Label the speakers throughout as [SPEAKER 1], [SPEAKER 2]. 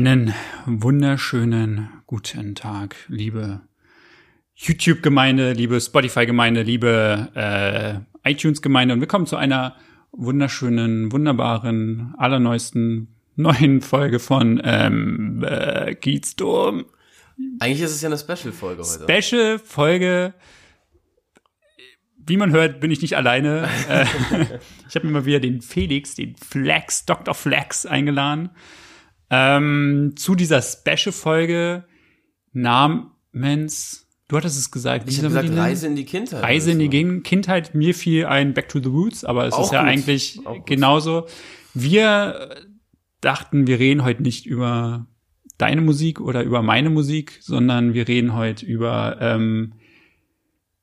[SPEAKER 1] Einen wunderschönen guten Tag, liebe YouTube-Gemeinde, liebe Spotify-Gemeinde, liebe äh, iTunes-Gemeinde und willkommen zu einer wunderschönen, wunderbaren, allerneuesten neuen Folge von ähm, äh.
[SPEAKER 2] Eigentlich ist es ja eine Special-Folge heute.
[SPEAKER 1] Special-Folge. Wie man hört, bin ich nicht alleine. Äh, ich habe mir mal wieder den Felix, den Flex, Dr. Flex eingeladen ähm, zu dieser Special-Folge namens, du hattest es gesagt,
[SPEAKER 2] ich habe gesagt Reise in die Kindheit.
[SPEAKER 1] Reise in die so. Kindheit. Mir fiel ein Back to the Roots, aber es
[SPEAKER 2] Auch
[SPEAKER 1] ist ja
[SPEAKER 2] gut.
[SPEAKER 1] eigentlich genauso. Wir dachten, wir reden heute nicht über deine Musik oder über meine Musik, sondern wir reden heute über ähm,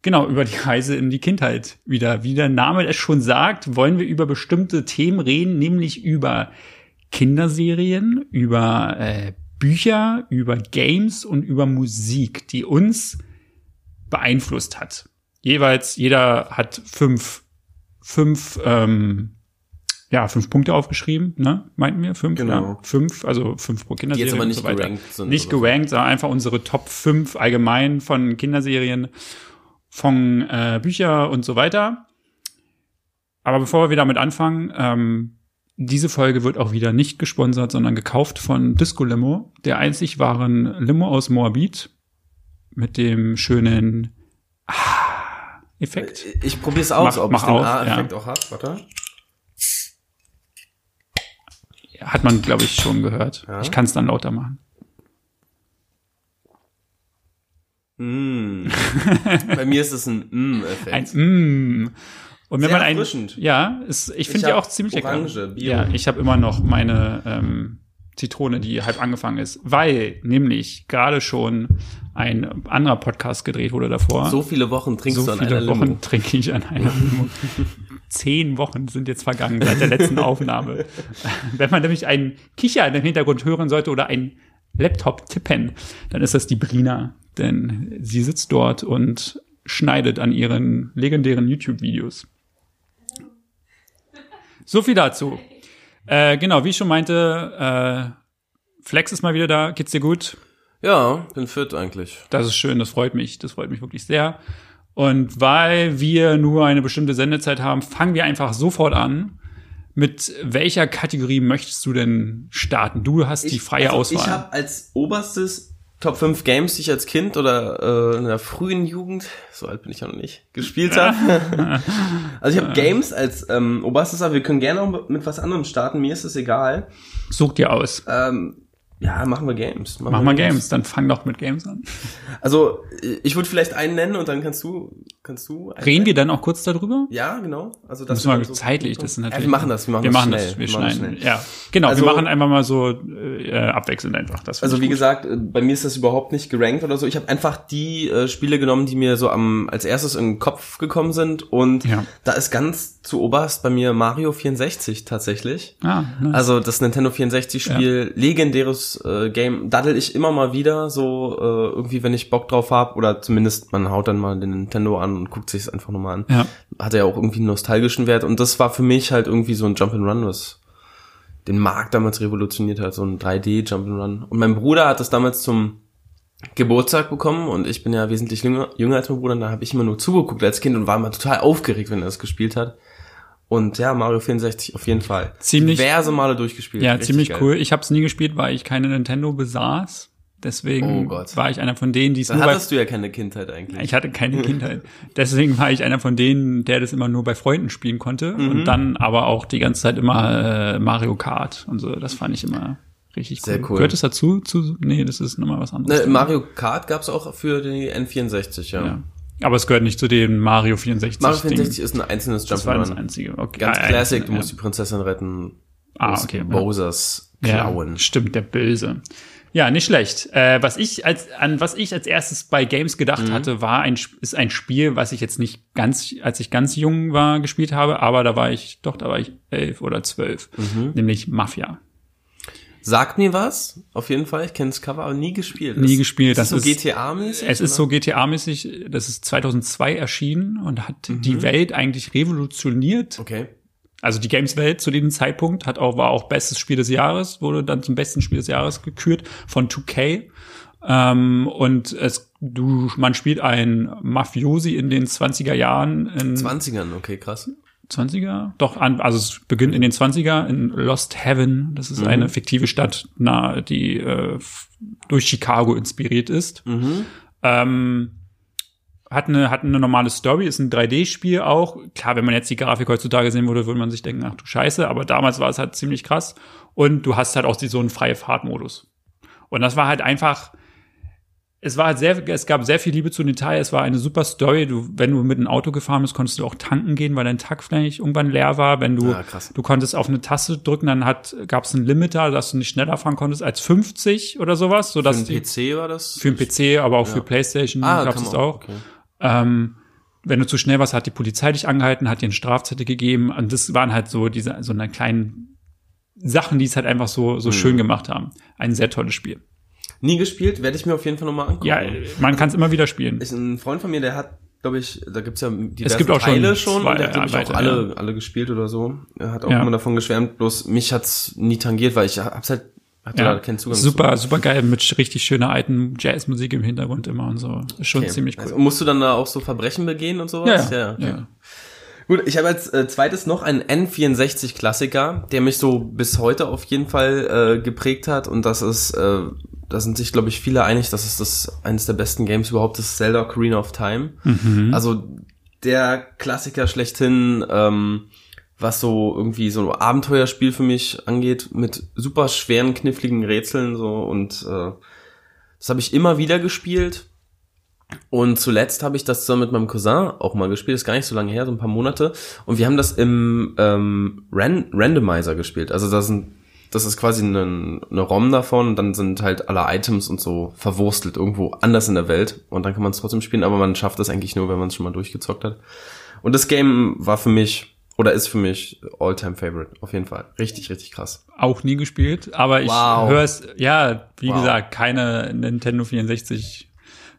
[SPEAKER 1] genau über die Reise in die Kindheit wieder. Wie der Name es schon sagt, wollen wir über bestimmte Themen reden, nämlich über Kinderserien, über äh, Bücher, über Games und über Musik, die uns beeinflusst hat. Jeweils jeder hat fünf fünf ähm, ja, fünf Punkte aufgeschrieben, ne? Meinten wir? Fünf?
[SPEAKER 2] Genau.
[SPEAKER 1] Ja, fünf, also fünf pro
[SPEAKER 2] Die
[SPEAKER 1] Kinderserie.
[SPEAKER 2] jetzt aber nicht
[SPEAKER 1] so
[SPEAKER 2] gerankt sind.
[SPEAKER 1] Nicht gerankt, sondern einfach unsere Top 5 allgemein von Kinderserien, von äh, Bücher und so weiter. Aber bevor wir damit anfangen, ähm, diese Folge wird auch wieder nicht gesponsert, sondern gekauft von Disco Limo, der einzig wahren Limo aus Moabit mit dem schönen ah, Effekt.
[SPEAKER 2] Ich probier's aus,
[SPEAKER 1] Mach-
[SPEAKER 2] ob
[SPEAKER 1] mach
[SPEAKER 2] es den A-Effekt auch hat. Warte.
[SPEAKER 1] Hat man, glaube ich, schon gehört.
[SPEAKER 2] Ja.
[SPEAKER 1] Ich kann es dann lauter machen.
[SPEAKER 2] Mm. Bei mir ist es ein Mm-Effekt.
[SPEAKER 1] Ein mm. Und wenn
[SPEAKER 2] Sehr
[SPEAKER 1] man ein, ja, ist, ich finde die auch ziemlich lecker.
[SPEAKER 2] Orange, Bio.
[SPEAKER 1] Ja, ich habe immer noch meine ähm, Zitrone, die halb angefangen ist, weil nämlich gerade schon ein anderer Podcast gedreht wurde davor.
[SPEAKER 2] so viele Wochen trinkst
[SPEAKER 1] So
[SPEAKER 2] du an
[SPEAKER 1] viele
[SPEAKER 2] einer
[SPEAKER 1] Wochen
[SPEAKER 2] Limo.
[SPEAKER 1] trinke ich an einer Limo. Zehn Wochen sind jetzt vergangen seit der letzten Aufnahme. Wenn man nämlich einen Kicher im Hintergrund hören sollte oder ein Laptop tippen, dann ist das die Brina. Denn sie sitzt dort und schneidet an ihren legendären YouTube-Videos. So viel dazu. Äh, genau, wie ich schon meinte, äh, Flex ist mal wieder da. Geht's dir gut?
[SPEAKER 2] Ja, bin fit eigentlich.
[SPEAKER 1] Das ist schön, das freut mich, das freut mich wirklich sehr. Und weil wir nur eine bestimmte Sendezeit haben, fangen wir einfach sofort an. Mit welcher Kategorie möchtest du denn starten? Du hast die freie
[SPEAKER 2] also
[SPEAKER 1] Auswahl.
[SPEAKER 2] Ich habe als oberstes Top 5 Games, die ich als Kind oder äh, in der frühen Jugend, so alt bin ich ja noch nicht, gespielt habe. also ich habe Games als ähm, oberstes, aber wir können gerne auch mit was anderem starten, mir ist es egal.
[SPEAKER 1] Such dir aus.
[SPEAKER 2] Ähm, ja, machen wir Games.
[SPEAKER 1] Mach mal Games, dann fang doch mit Games an.
[SPEAKER 2] Also, ich würde vielleicht einen nennen und dann kannst du, kannst du.
[SPEAKER 1] Reden wir dann auch kurz darüber?
[SPEAKER 2] Ja, genau. Also
[SPEAKER 1] Das müssen wir
[SPEAKER 2] so-
[SPEAKER 1] zeitlich, das ist natürlich.
[SPEAKER 2] Ja, wir machen das, wir machen
[SPEAKER 1] wir
[SPEAKER 2] das
[SPEAKER 1] machen
[SPEAKER 2] schnell.
[SPEAKER 1] das, wir
[SPEAKER 2] Wir machen das
[SPEAKER 1] schneiden.
[SPEAKER 2] schnell.
[SPEAKER 1] Ja, genau,
[SPEAKER 2] Also-
[SPEAKER 1] wir machen einfach mal so äh, abwechselnd einfach. Das
[SPEAKER 2] Also wie
[SPEAKER 1] gut.
[SPEAKER 2] gesagt, äh, bei mir ist das überhaupt nicht gerankt oder so. Ich habe einfach die äh, Spiele genommen, die mir so am als erstes in den Kopf gekommen sind und
[SPEAKER 1] Ja.
[SPEAKER 2] da ist ganz zu oberst bei mir Mario 64 tatsächlich.
[SPEAKER 1] Ah, nice.
[SPEAKER 2] Also das Nintendo 64 Spiel, legendäres äh, Game, daddel ich immer mal wieder so äh, irgendwie, wenn ich Bock drauf hab oder zumindest man haut dann mal den Nintendo an und guckt sich es einfach nochmal an.
[SPEAKER 1] ja.
[SPEAKER 2] Hat ja auch irgendwie einen nostalgischen Wert und das war für mich halt irgendwie so ein Jump'n'Run, was den Markt damals revolutioniert hat, so ein 3D Jump'n'Run. Und mein Bruder hat das damals zum Geburtstag bekommen und ich bin ja wesentlich jünger, jünger als mein Bruder und da habe ich immer nur zugeguckt als Kind und war immer total aufgeregt, wenn er das gespielt hat. Und ja, Mario 64 auf jeden Fall.
[SPEAKER 1] Ziemlich-
[SPEAKER 2] Diverse Male durchgespielt.
[SPEAKER 1] Ja,
[SPEAKER 2] Richtig
[SPEAKER 1] ziemlich
[SPEAKER 2] geil.
[SPEAKER 1] cool. Ich habe es nie gespielt, weil ich keine Nintendo besaß. Deswegen
[SPEAKER 2] Oh
[SPEAKER 1] war ich einer von denen, die es
[SPEAKER 2] Dann
[SPEAKER 1] nur bei
[SPEAKER 2] hattest du ja keine Kindheit eigentlich.
[SPEAKER 1] Ich hatte keine Kindheit. Deswegen war ich einer von denen, der das immer nur bei Freunden spielen konnte
[SPEAKER 2] Mhm.
[SPEAKER 1] und dann aber auch die ganze Zeit immer äh, Mario Kart und so. Das fand ich immer richtig cool.
[SPEAKER 2] Sehr cool.
[SPEAKER 1] Gehört es dazu? Zu, nee, das ist nochmal was anderes.
[SPEAKER 2] Ne, Mario Kart gab's auch für die N64, ja.
[SPEAKER 1] ja. Aber es gehört nicht zu dem Mario 64.
[SPEAKER 2] Mario
[SPEAKER 1] Ding.
[SPEAKER 2] 64 ist ein einzelnes
[SPEAKER 1] Das war das
[SPEAKER 2] Jump'n'Run.
[SPEAKER 1] einzige. Okay.
[SPEAKER 2] Ganz
[SPEAKER 1] Ah,
[SPEAKER 2] Classic,
[SPEAKER 1] ja,
[SPEAKER 2] du musst die Prinzessin retten.
[SPEAKER 1] Ah, okay, ja.
[SPEAKER 2] Bowsers
[SPEAKER 1] ja,
[SPEAKER 2] klauen.
[SPEAKER 1] stimmt, der Böse. Ja, nicht schlecht. Äh, was ich als an was ich als erstes bei Games gedacht
[SPEAKER 2] Mhm.
[SPEAKER 1] hatte, war ein ist ein Spiel, was ich jetzt nicht ganz, als ich ganz jung war, gespielt habe, aber da war ich doch, da war ich elf oder zwölf,
[SPEAKER 2] Mhm.
[SPEAKER 1] nämlich Mafia.
[SPEAKER 2] Sagt mir was, auf jeden Fall. Ich kenne das Cover, aber nie gespielt.
[SPEAKER 1] Nie
[SPEAKER 2] Das-
[SPEAKER 1] gespielt,
[SPEAKER 2] Ist
[SPEAKER 1] das
[SPEAKER 2] das so
[SPEAKER 1] ist-
[SPEAKER 2] GTA-mäßig?
[SPEAKER 1] Es ist so GTA-mäßig, das ist 2002 erschienen und hat
[SPEAKER 2] Mhm.
[SPEAKER 1] die Welt eigentlich revolutioniert.
[SPEAKER 2] Okay.
[SPEAKER 1] Also die Games-Welt zu diesem Zeitpunkt hat auch, war auch bestes Spiel des Jahres, wurde dann zum besten Spiel des Jahres gekürt von 2K. Ähm, und es, du, man spielt ein Mafiosi in den 20er Jahren. In
[SPEAKER 2] 20ern, okay, krass.
[SPEAKER 1] 20er? Doch, an, also es beginnt in den 20er in Lost Heaven. Das ist
[SPEAKER 2] Mhm.
[SPEAKER 1] eine fiktive Stadt, na, die äh, durch Chicago inspiriert ist.
[SPEAKER 2] Mhm.
[SPEAKER 1] Ähm, hat eine, hat eine normale Story, ist ein 3D-Spiel auch. Klar, wenn man jetzt die Grafik heutzutage sehen würde, würde man sich denken, ach du Scheiße, aber damals war es halt ziemlich krass. Und du hast halt auch so einen freie Fahrtmodus. Und das war halt einfach, es war halt sehr, es gab sehr viel Liebe zu Detail, es war eine super Story. Du, wenn du mit einem Auto gefahren bist, konntest du auch tanken gehen, weil dein Tank vielleicht irgendwann leer war. Wenn du,
[SPEAKER 2] Ah,
[SPEAKER 1] du konntest auf eine Taste drücken, dann hat, gab es einen Limiter, dass du nicht schneller fahren konntest als 50 oder sowas,
[SPEAKER 2] Für
[SPEAKER 1] sodass
[SPEAKER 2] den
[SPEAKER 1] die,
[SPEAKER 2] PC war das?
[SPEAKER 1] für den PC, aber auch
[SPEAKER 2] Ja.
[SPEAKER 1] für PlayStation
[SPEAKER 2] ah,
[SPEAKER 1] gab es auch.
[SPEAKER 2] Okay.
[SPEAKER 1] Ähm, wenn du zu schnell warst, hat die Polizei dich angehalten, hat dir einen Strafzettel gegeben. Und das waren halt so diese, so eine kleinen Sachen, die es halt einfach so,
[SPEAKER 2] Mhm.
[SPEAKER 1] so schön gemacht haben. Ein sehr tolles Spiel.
[SPEAKER 2] Nie gespielt, werde ich mir auf jeden Fall nochmal angucken.
[SPEAKER 1] Ja, man kann es immer wieder spielen.
[SPEAKER 2] ist ein Freund von mir, der hat, glaube ich, da gibt's ja diverse
[SPEAKER 1] gibt auch
[SPEAKER 2] Teile schon,
[SPEAKER 1] zwei,
[SPEAKER 2] und der hat, glaube ich,
[SPEAKER 1] ja,
[SPEAKER 2] auch alle, alle gespielt oder so. Er hat auch
[SPEAKER 1] Ja.
[SPEAKER 2] immer davon geschwärmt, bloß mich hat's nie tangiert, weil ich hab's halt, hatte da keinen Zugang
[SPEAKER 1] super, super geil mit richtig schöner alten Jazzmusik im Hintergrund immer und so. Ist schon
[SPEAKER 2] Okay.
[SPEAKER 1] ziemlich cool.
[SPEAKER 2] Also, musst du dann da auch so Verbrechen begehen und sowas?
[SPEAKER 1] ja, ja,
[SPEAKER 2] okay.
[SPEAKER 1] ja.
[SPEAKER 2] Gut, ich habe als äh, zweites noch einen N64-Klassiker, der mich so bis heute auf jeden Fall äh, geprägt hat und das ist, äh, da sind sich glaube ich viele einig, dass es das eines der besten Games überhaupt ist, Zelda Ocarina of Time.
[SPEAKER 1] Mhm.
[SPEAKER 2] Also der Klassiker schlechthin, ähm, was so irgendwie so ein Abenteuerspiel für mich angeht, mit super schweren, kniffligen Rätseln so und äh, das habe ich immer wieder gespielt. Und zuletzt habe ich das zusammen mit meinem Cousin auch mal gespielt, ist gar nicht so lange her, so ein paar Monate. Und wir haben das im ähm, Ran Randomizer gespielt. Also das, sind, das ist quasi eine, eine ROM davon und dann sind halt alle Items und so verwurstelt irgendwo anders in der Welt. Und dann kann man es trotzdem spielen, aber man schafft das eigentlich nur, wenn man es schon mal durchgezockt hat. Und das Game war für mich, oder ist für mich All-Time-Favorite, auf jeden Fall. Richtig, richtig krass.
[SPEAKER 1] Auch nie gespielt, aber ich
[SPEAKER 2] Wow.
[SPEAKER 1] höre es, ja, wie
[SPEAKER 2] Wow.
[SPEAKER 1] gesagt, keine Nintendo 64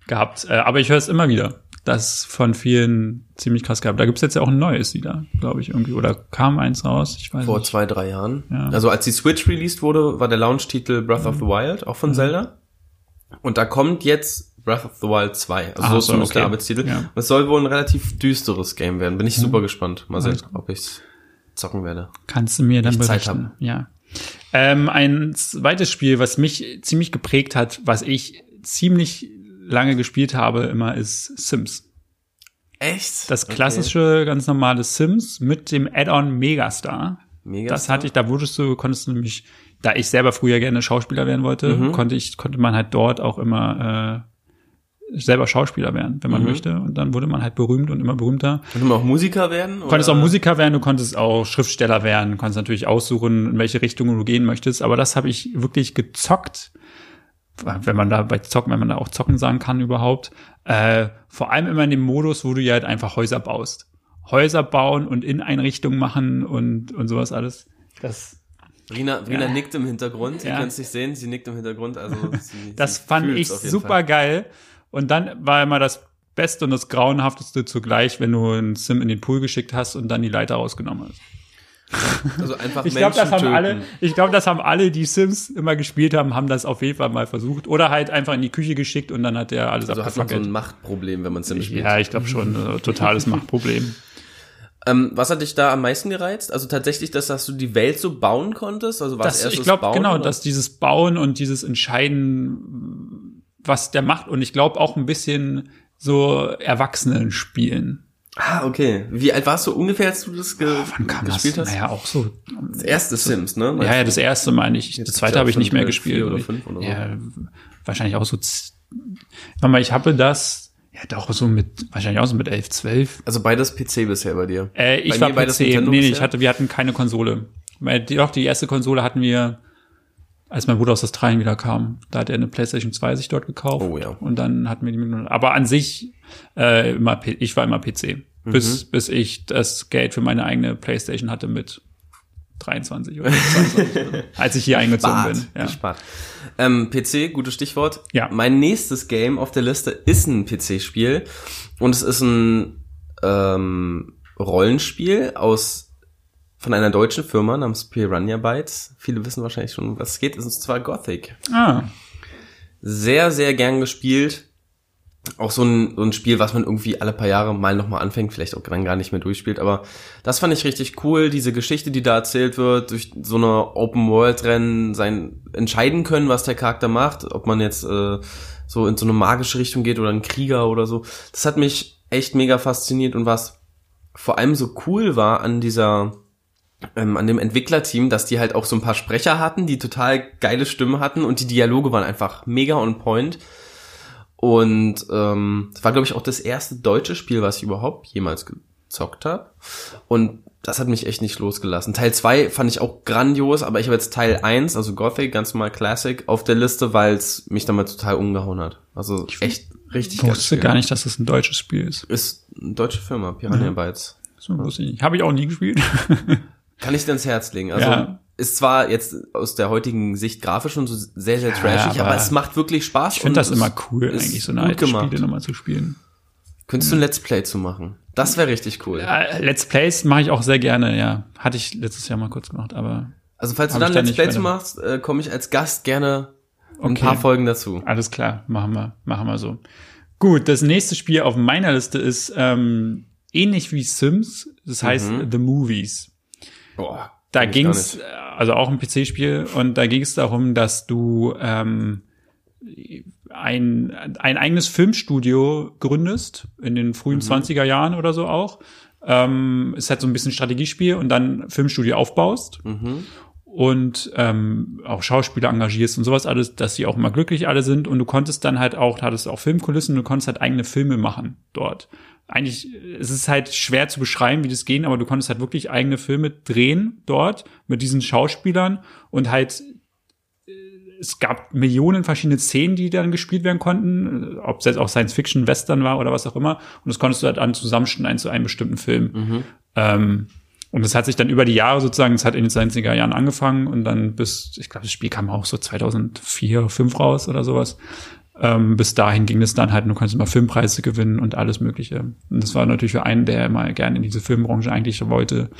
[SPEAKER 1] gehabt, äh, aber ich höre es immer wieder. Das von vielen ziemlich krass gehabt. Da gibt's jetzt ja auch ein neues wieder, glaube ich, irgendwie. Oder kam eins raus? Ich weiß
[SPEAKER 2] Vor
[SPEAKER 1] nicht.
[SPEAKER 2] zwei, drei Jahren.
[SPEAKER 1] Ja.
[SPEAKER 2] Also als die Switch released wurde, war der Launch-Titel Breath of the
[SPEAKER 1] Mhm.
[SPEAKER 2] Wild, auch von Zelda. Und da kommt jetzt Breath of the Wild 2. Also
[SPEAKER 1] Ah,
[SPEAKER 2] so ist zumindest
[SPEAKER 1] okay.
[SPEAKER 2] der Arbeitstitel.
[SPEAKER 1] Ja.
[SPEAKER 2] Es soll wohl ein relativ düsteres Game werden. Bin ich super gespannt. Mal sehen, ob ich's zocken werde.
[SPEAKER 1] Kannst du mir dann
[SPEAKER 2] Ich Zeit
[SPEAKER 1] berichten. Ja. Ähm, ein zweites Spiel, was mich ziemlich geprägt hat, was ich ziemlich lange gespielt habe, immer ist Sims.
[SPEAKER 2] Echt?
[SPEAKER 1] Das klassische, ganz normale Sims mit dem Add-on Megastar.
[SPEAKER 2] Mega.
[SPEAKER 1] Das hatte ich, da wurdest du, konntest du nämlich, da ich selber früher gerne Schauspieler werden wollte,
[SPEAKER 2] Mhm.
[SPEAKER 1] konnte ich, konnte man halt dort auch immer äh, selber Schauspieler werden, wenn man
[SPEAKER 2] Mhm.
[SPEAKER 1] möchte. Und dann wurde man halt berühmt und immer berühmter.
[SPEAKER 2] Könnte man auch Musiker werden?
[SPEAKER 1] Du konntest
[SPEAKER 2] oder?
[SPEAKER 1] auch Musiker werden, du konntest auch Schriftsteller werden, konntest natürlich aussuchen, in welche Richtung du gehen möchtest. Aber das habe ich wirklich gezockt, wenn man da bei zocken, wenn man da auch zocken sagen kann überhaupt. Äh, vor allem immer in dem Modus, wo du ja halt einfach Häuser baust. Häuser bauen und Inneneinrichtungen machen und, und sowas alles. Das,
[SPEAKER 2] Rina, Rina
[SPEAKER 1] Ja.
[SPEAKER 2] nickt im Hintergrund. Ihr
[SPEAKER 1] Ja.
[SPEAKER 2] könnt es nicht sehen, sie nickt im Hintergrund. Also sie,
[SPEAKER 1] das
[SPEAKER 2] sie
[SPEAKER 1] fand ich super
[SPEAKER 2] Fall.
[SPEAKER 1] geil. Und dann war immer das Beste und das Grauenhafteste zugleich, wenn du einen Sim in den Pool geschickt hast und dann die Leiter rausgenommen hast.
[SPEAKER 2] Also einfach
[SPEAKER 1] Ich glaube, das haben
[SPEAKER 2] töten.
[SPEAKER 1] alle, ich glaube, das haben alle, die Sims immer gespielt haben, haben das auf jeden Fall mal versucht. Oder halt einfach in die Küche geschickt und dann hat der alles
[SPEAKER 2] Also hat man so
[SPEAKER 1] abgefackelt.
[SPEAKER 2] ein Machtproblem, wenn man Sim spielt.
[SPEAKER 1] ja, ich glaube schon, äh, totales Machtproblem.
[SPEAKER 2] Ähm, was hat dich da am meisten gereizt? Also tatsächlich, dass, dass du die Welt so bauen konntest? Also war
[SPEAKER 1] Das,
[SPEAKER 2] erst
[SPEAKER 1] ich glaube, genau,
[SPEAKER 2] oder?
[SPEAKER 1] dass dieses Bauen und dieses Entscheiden, was der macht und ich glaube auch ein bisschen so Erwachsenen spielen.
[SPEAKER 2] Ah, okay. Wie alt warst du ungefähr, als du das ge
[SPEAKER 1] Wann kam
[SPEAKER 2] gespielt
[SPEAKER 1] das?
[SPEAKER 2] hast?
[SPEAKER 1] Naja, auch so.
[SPEAKER 2] Das erste Sims, ne?
[SPEAKER 1] Ja, ja, das erste meine ich. Das
[SPEAKER 2] gibt's
[SPEAKER 1] zweite habe ich nicht mehr
[SPEAKER 2] vier
[SPEAKER 1] gespielt.
[SPEAKER 2] oder fünf oder so.
[SPEAKER 1] Ja, wahrscheinlich auch so. Warte mal, ich habe das, ja doch so mit, wahrscheinlich auch so mit 11, 12.
[SPEAKER 2] Also beides PC bisher bei dir.
[SPEAKER 1] Äh, ich
[SPEAKER 2] Bei
[SPEAKER 1] war
[SPEAKER 2] mir
[SPEAKER 1] PC. Nee, nee, ich
[SPEAKER 2] bisher?
[SPEAKER 1] hatte, wir hatten keine Konsole. Die, doch, die erste Konsole hatten wir, als mein Bruder aus Australien wieder kam. Da hat er eine PlayStation 2 sich dort gekauft.
[SPEAKER 2] Oh ja.
[SPEAKER 1] Und dann hatten wir die mit, aber an sich, äh, immer, ich war immer PC.
[SPEAKER 2] Mhm.
[SPEAKER 1] Bis, bis ich das Geld für meine eigene PlayStation hatte mit 23 oder 22, oder so, als ich hier eingezogen bin. Ja.
[SPEAKER 2] gespart. Ähm, PC, gutes Stichwort.
[SPEAKER 1] Ja.
[SPEAKER 2] Mein nächstes Game auf der Liste ist ein PC-Spiel und es ist ein ähm, Rollenspiel aus von einer deutschen Firma namens Piranha Bytes. Viele wissen wahrscheinlich schon, was es geht. Es ist zwar Gothic.
[SPEAKER 1] Ah,
[SPEAKER 2] Sehr, sehr gern gespielt. Auch so ein, so ein Spiel, was man irgendwie alle paar Jahre mal nochmal anfängt, vielleicht auch dann gar nicht mehr durchspielt. Aber das fand ich richtig cool, diese Geschichte, die da erzählt wird, durch so eine Open-World-Rennen sein entscheiden können, was der Charakter macht, ob man jetzt äh, so in so eine magische Richtung geht oder ein Krieger oder so. Das hat mich echt mega fasziniert und was vor allem so cool war an dieser ähm, an dem Entwicklerteam, dass die halt auch so ein paar Sprecher hatten, die total geile Stimmen hatten und die Dialoge waren einfach mega on point. Und ähm, das war, glaube ich, auch das erste deutsche Spiel, was ich überhaupt jemals gezockt habe. Und das hat mich echt nicht losgelassen. Teil 2 fand ich auch grandios, aber ich habe jetzt Teil 1, also Gothic, ganz normal Classic, auf der Liste, weil es mich damals total umgehauen hat. Also echt richtig
[SPEAKER 1] ich wusste gar nicht, dass das ein deutsches Spiel ist.
[SPEAKER 2] Ist eine deutsche Firma, Piranha Bytes.
[SPEAKER 1] So wusste ich nicht. Habe ich auch nie gespielt.
[SPEAKER 2] Kann ich dir ins Herz legen. Also
[SPEAKER 1] Ja.
[SPEAKER 2] Ist zwar jetzt aus der heutigen Sicht grafisch schon so sehr, sehr trashig,
[SPEAKER 1] aber
[SPEAKER 2] aber, es macht wirklich Spaß.
[SPEAKER 1] Ich finde das immer cool, eigentlich so eine alte
[SPEAKER 2] gemacht.
[SPEAKER 1] Spiele nochmal zu spielen.
[SPEAKER 2] Könntest du ein Let's Play zu machen? Das wäre richtig cool.
[SPEAKER 1] Äh, Let's Plays mache ich auch sehr gerne, ja. Hatte ich letztes Jahr mal kurz gemacht, aber
[SPEAKER 2] Also falls du dann
[SPEAKER 1] da
[SPEAKER 2] Let's Play zu machst, äh, komme ich als Gast gerne ein
[SPEAKER 1] Okay.
[SPEAKER 2] paar Folgen dazu.
[SPEAKER 1] alles klar, machen wir, machen wir so. Gut, das nächste Spiel auf meiner Liste ist ähm, ähnlich wie Sims, das heißt The Movies.
[SPEAKER 2] Boah,
[SPEAKER 1] Da
[SPEAKER 2] gar
[SPEAKER 1] ging's,
[SPEAKER 2] nicht.
[SPEAKER 1] also auch ein PC-Spiel, und da ging es darum, dass du ähm, ein, ein eigenes Filmstudio gründest, in den frühen 20er Jahren oder so auch. Ähm, ist halt so ein bisschen Strategiespiel und dann Filmstudio aufbaust
[SPEAKER 2] Mhm.
[SPEAKER 1] und ähm, auch Schauspieler engagierst und sowas alles, dass sie auch immer glücklich alle sind und du konntest dann halt auch, hattest auch Filmkulissen, du konntest halt eigene Filme machen dort. Eigentlich, es ist halt schwer zu beschreiben, wie das geht, aber du konntest halt wirklich eigene Filme drehen dort mit diesen Schauspielern und halt äh, es gab Millionen verschiedene Szenen, die dann gespielt werden konnten, äh, ob es jetzt auch Science Fiction, Western war oder was auch immer. Und das konntest du halt dann zusammenschneiden zu einem bestimmten Film. Ähm, und das hat sich dann über die Jahre sozusagen, es hat in den 90er Jahren angefangen und dann bis, ich glaube, das Spiel kam auch so 2004, 2005 raus oder sowas. Ähm, bis dahin ging es dann halt, du konntest immer Filmpreise gewinnen und alles Mögliche. Und das war natürlich für einen, der mal gerne in diese Filmbranche eigentlich wollte.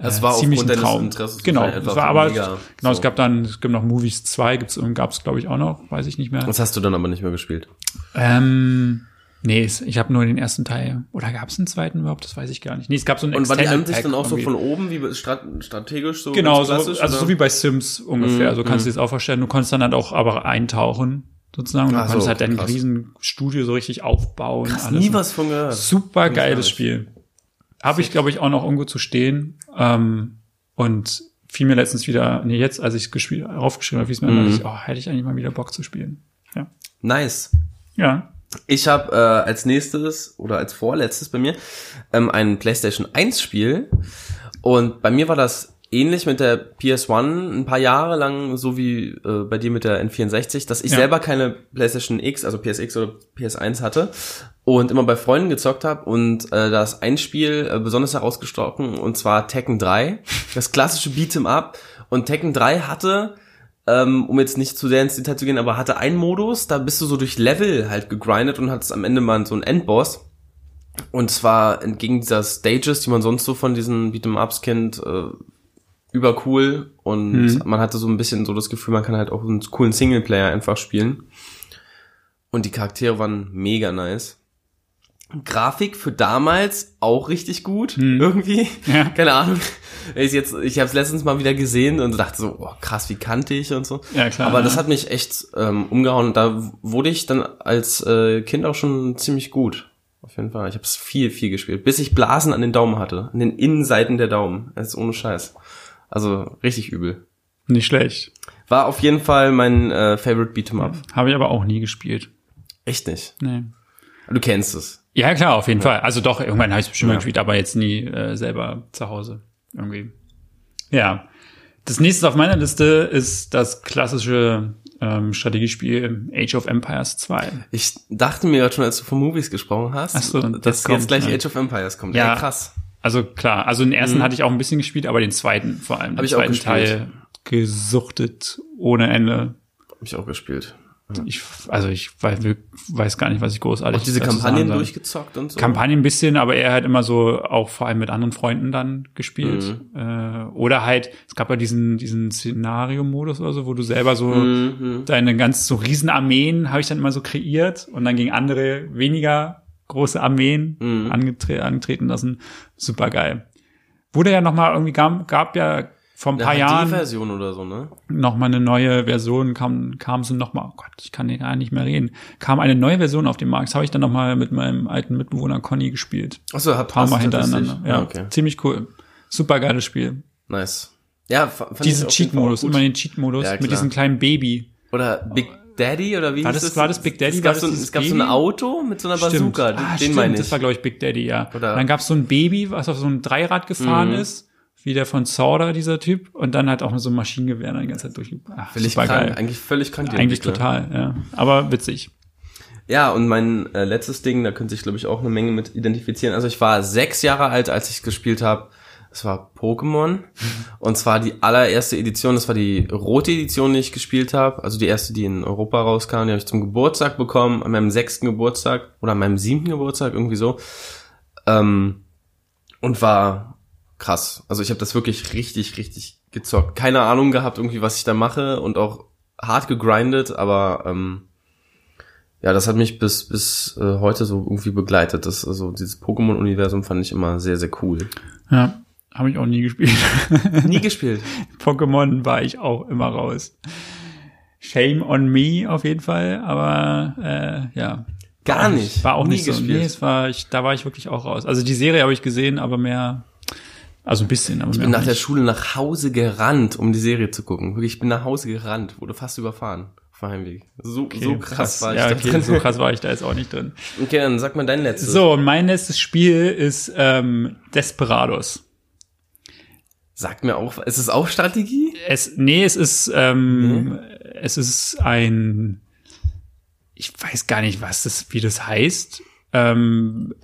[SPEAKER 2] Das
[SPEAKER 1] äh,
[SPEAKER 2] war
[SPEAKER 1] ziemlich
[SPEAKER 2] aufgrund
[SPEAKER 1] ein Traum. Genau,
[SPEAKER 2] einfach
[SPEAKER 1] war aber,
[SPEAKER 2] mega
[SPEAKER 1] genau, es
[SPEAKER 2] so.
[SPEAKER 1] gab dann, es gibt noch Movies 2, gibt's, gab es glaube ich auch noch, weiß ich nicht mehr.
[SPEAKER 2] Das hast du dann aber nicht mehr gespielt.
[SPEAKER 1] Ähm, nee, es- ich habe nur den ersten Teil. Oder gab es einen zweiten überhaupt? Das weiß ich gar nicht. Nee, es gab so einen
[SPEAKER 2] Und war die Ansicht dann auch so von oben, wie strat strategisch so?
[SPEAKER 1] Genau, so, also so
[SPEAKER 2] oder?
[SPEAKER 1] wie bei Sims ungefähr.
[SPEAKER 2] Mhm,
[SPEAKER 1] so kannst du dir das auch vorstellen. Du konntest dann halt auch aber eintauchen, sozusagen. Und du
[SPEAKER 2] Ach so,
[SPEAKER 1] konntest halt dein
[SPEAKER 2] krass.
[SPEAKER 1] riesen Studio so richtig aufbauen.
[SPEAKER 2] Hast
[SPEAKER 1] alles.
[SPEAKER 2] nie was von gehört.
[SPEAKER 1] Super geiles. Spiel. Habe ich, glaube ich, auch noch irgendwo zu stehen. Ähm, und fiel mir letztens wieder, nee, jetzt, als ich gespielt, aufgeschrieben habe, fiel es mir,
[SPEAKER 2] mhm.
[SPEAKER 1] ich, oh, hätte ich eigentlich mal wieder Bock zu spielen. Ja.
[SPEAKER 2] Nice.
[SPEAKER 1] Ja.
[SPEAKER 2] Ich habe äh, als nächstes oder als vorletztes bei mir ähm, ein PlayStation 1 Spiel und bei mir war das ähnlich mit der PS1 ein paar Jahre lang, so wie äh, bei dir mit der N64, dass ich
[SPEAKER 1] Ja.
[SPEAKER 2] selber keine PlayStation X, also PSX oder PS1 hatte und immer bei Freunden gezockt habe und äh, da ist ein Spiel äh, besonders herausgestochen und zwar Tekken 3, das klassische Beat'em Up und Tekken 3 hatte ähm, um jetzt nicht zu sehr ins Detail zu gehen, aber hatte einen Modus, da bist du so durch Level halt gegrindet und hattest am Ende mal so einen Endboss. Und zwar entgegen dieser Stages, die man sonst so von diesen Beat'em-Ups kennt, äh, übercool. Und
[SPEAKER 1] Mhm.
[SPEAKER 2] man hatte so ein bisschen so das Gefühl, man kann halt auch einen coolen Singleplayer einfach spielen. Und die Charaktere waren mega nice. Grafik für damals auch richtig gut,
[SPEAKER 1] Mhm.
[SPEAKER 2] irgendwie.
[SPEAKER 1] Ja.
[SPEAKER 2] Keine Ahnung. Ich jetzt, ich habe es letztens mal wieder gesehen und dachte so, oh, krass, wie kantig und so.
[SPEAKER 1] Ja, klar.
[SPEAKER 2] Aber das
[SPEAKER 1] ja.
[SPEAKER 2] hat mich echt ähm, umgehauen. Da wurde ich dann als äh, Kind auch schon ziemlich gut. Auf jeden Fall. Ich habe es viel, viel gespielt. Bis ich Blasen an den Daumen hatte. An den Innenseiten der Daumen. Das ist ohne Scheiß. Also richtig übel.
[SPEAKER 1] Nicht schlecht.
[SPEAKER 2] War auf jeden Fall mein äh, Favorite Beat'em Up.
[SPEAKER 1] Habe ich aber auch nie gespielt.
[SPEAKER 2] Echt nicht.
[SPEAKER 1] Nee.
[SPEAKER 2] Du kennst es.
[SPEAKER 1] Ja, klar, auf jeden Fall. Also doch, irgendwann habe ich es bestimmt mal
[SPEAKER 2] Ja.
[SPEAKER 1] gespielt, aber jetzt nie äh, selber zu Hause. Irgendwie. Ja. Das nächste auf meiner Liste ist das klassische ähm, Strategiespiel Age of Empires 2.
[SPEAKER 2] Ich dachte mir gerade schon, als du von Movies gesprochen hast,
[SPEAKER 1] so,
[SPEAKER 2] dass
[SPEAKER 1] das
[SPEAKER 2] jetzt
[SPEAKER 1] kommt,
[SPEAKER 2] gleich
[SPEAKER 1] ja.
[SPEAKER 2] Age of Empires kommt.
[SPEAKER 1] Ja.
[SPEAKER 2] Ey, krass.
[SPEAKER 1] Also klar, also den ersten hatte ich auch ein bisschen gespielt, aber den zweiten vor allem.
[SPEAKER 2] Mhm. Hab
[SPEAKER 1] den
[SPEAKER 2] ich auch
[SPEAKER 1] zweiten
[SPEAKER 2] gespielt.
[SPEAKER 1] Teil gesuchtet ohne Ende.
[SPEAKER 2] Hab ich auch gespielt.
[SPEAKER 1] Ich, also ich weiß, weiß gar nicht, was ich großartig
[SPEAKER 2] Auch diese Kampagnen durchgezockt und so.
[SPEAKER 1] Kampagnen ein bisschen, aber er hat immer so auch vor allem mit anderen Freunden dann gespielt.
[SPEAKER 2] Mhm.
[SPEAKER 1] Äh, oder halt, es gab ja diesen, diesen Szenario-Modus oder so, wo du selber so
[SPEAKER 2] Mhm.
[SPEAKER 1] deine ganz so Riesenarmeen habe ich dann immer so kreiert und dann gegen andere weniger große Armeen
[SPEAKER 2] Mhm.
[SPEAKER 1] angetre angetreten lassen. Super geil. Wurde ja noch mal irgendwie gab, gab ja vor ein paar Jahren
[SPEAKER 2] version oder so, ne?
[SPEAKER 1] noch mal eine neue Version kam kam sie noch mal oh Gott ich kann gar nicht mehr reden kam eine neue Version auf den Markt das habe ich dann noch mal mit meinem alten Mitbewohner Conny gespielt
[SPEAKER 2] Achso, hat
[SPEAKER 1] ein paar Mal hintereinander ja
[SPEAKER 2] Ah, okay.
[SPEAKER 1] ziemlich cool super geiles Spiel
[SPEAKER 2] Nice. Ja, fa- fand
[SPEAKER 1] diesen Cheat-Modus immer den Cheat-Modus
[SPEAKER 2] Ja,
[SPEAKER 1] mit diesem kleinen Baby
[SPEAKER 2] Oder Big Daddy oder wie
[SPEAKER 1] War
[SPEAKER 2] hieß
[SPEAKER 1] das- war das Big Daddy?
[SPEAKER 2] Es gab,
[SPEAKER 1] das
[SPEAKER 2] so, es gab so ein? Auto mit so einer Bazooka, den,
[SPEAKER 1] ah,
[SPEAKER 2] den
[SPEAKER 1] stimmt,
[SPEAKER 2] meine ich.
[SPEAKER 1] das war glaube ich Big Daddy ja
[SPEAKER 2] Oder-
[SPEAKER 1] dann gab's so ein Baby was auf so ein Dreirad gefahren
[SPEAKER 2] Mhm.
[SPEAKER 1] ist wie der von Sauder dieser Typ und dann hat auch so ein Maschinengewehr dann die ganze Zeit durch Ach,
[SPEAKER 2] Völlig krank,
[SPEAKER 1] geil
[SPEAKER 2] eigentlich völlig krank.
[SPEAKER 1] eigentlich
[SPEAKER 2] Entwickler.
[SPEAKER 1] total ja aber witzig
[SPEAKER 2] Ja, und mein äh, letztes Ding, da könnte ich glaube ich auch eine Menge mit identifizieren. Also ich war sechs Jahre alt, als ich gespielt habe. Es war Pokémon. Und zwar die allererste Edition, das war die rote Edition, die ich gespielt habe. Also die erste, die in Europa rauskam. Die habe ich zum Geburtstag bekommen, an meinem sechsten Geburtstag oder an meinem siebten Geburtstag, irgendwie so. Ähm, und war krass. Also ich habe das wirklich richtig, richtig gezockt. Keine Ahnung gehabt, irgendwie, was ich da mache und auch hart gegrindet, aber ähm, ja, das hat mich bis bis äh, heute so irgendwie begleitet. Das also dieses Pokémon-Universum fand ich immer sehr sehr cool.
[SPEAKER 1] ja habe ich auch nie gespielt
[SPEAKER 2] Nie gespielt.
[SPEAKER 1] Pokémon war ich auch immer raus Shame on me auf jeden Fall aber äh, ja
[SPEAKER 2] Gar nicht.
[SPEAKER 1] War auch
[SPEAKER 2] Nie
[SPEAKER 1] nicht so.
[SPEAKER 2] gespielt.
[SPEAKER 1] Nee, es war, ich, da war ich wirklich auch raus. Also die Serie habe ich gesehen, aber mehr, also ein bisschen, aber
[SPEAKER 2] Ich bin nach der
[SPEAKER 1] nicht.
[SPEAKER 2] Schule nach Hause gerannt, um die Serie zu gucken. Wirklich, ich bin nach Hause gerannt, wurde fast überfahren auf dem Heimweg. So,
[SPEAKER 1] Okay,
[SPEAKER 2] so krass, war ich
[SPEAKER 1] ja,
[SPEAKER 2] da
[SPEAKER 1] okay,
[SPEAKER 2] drin.
[SPEAKER 1] so krass war ich da jetzt auch nicht drin.
[SPEAKER 2] Okay, dann sag mal dein letztes.
[SPEAKER 1] So, und mein letztes Spiel ist ähm, Desperados.
[SPEAKER 2] Sagt mir auch, ist es auch Strategie?
[SPEAKER 1] Es, nee, es ist, ähm,
[SPEAKER 2] Mhm.
[SPEAKER 1] es ist ein, ich weiß gar nicht, was das, wie das heißt. Ähm,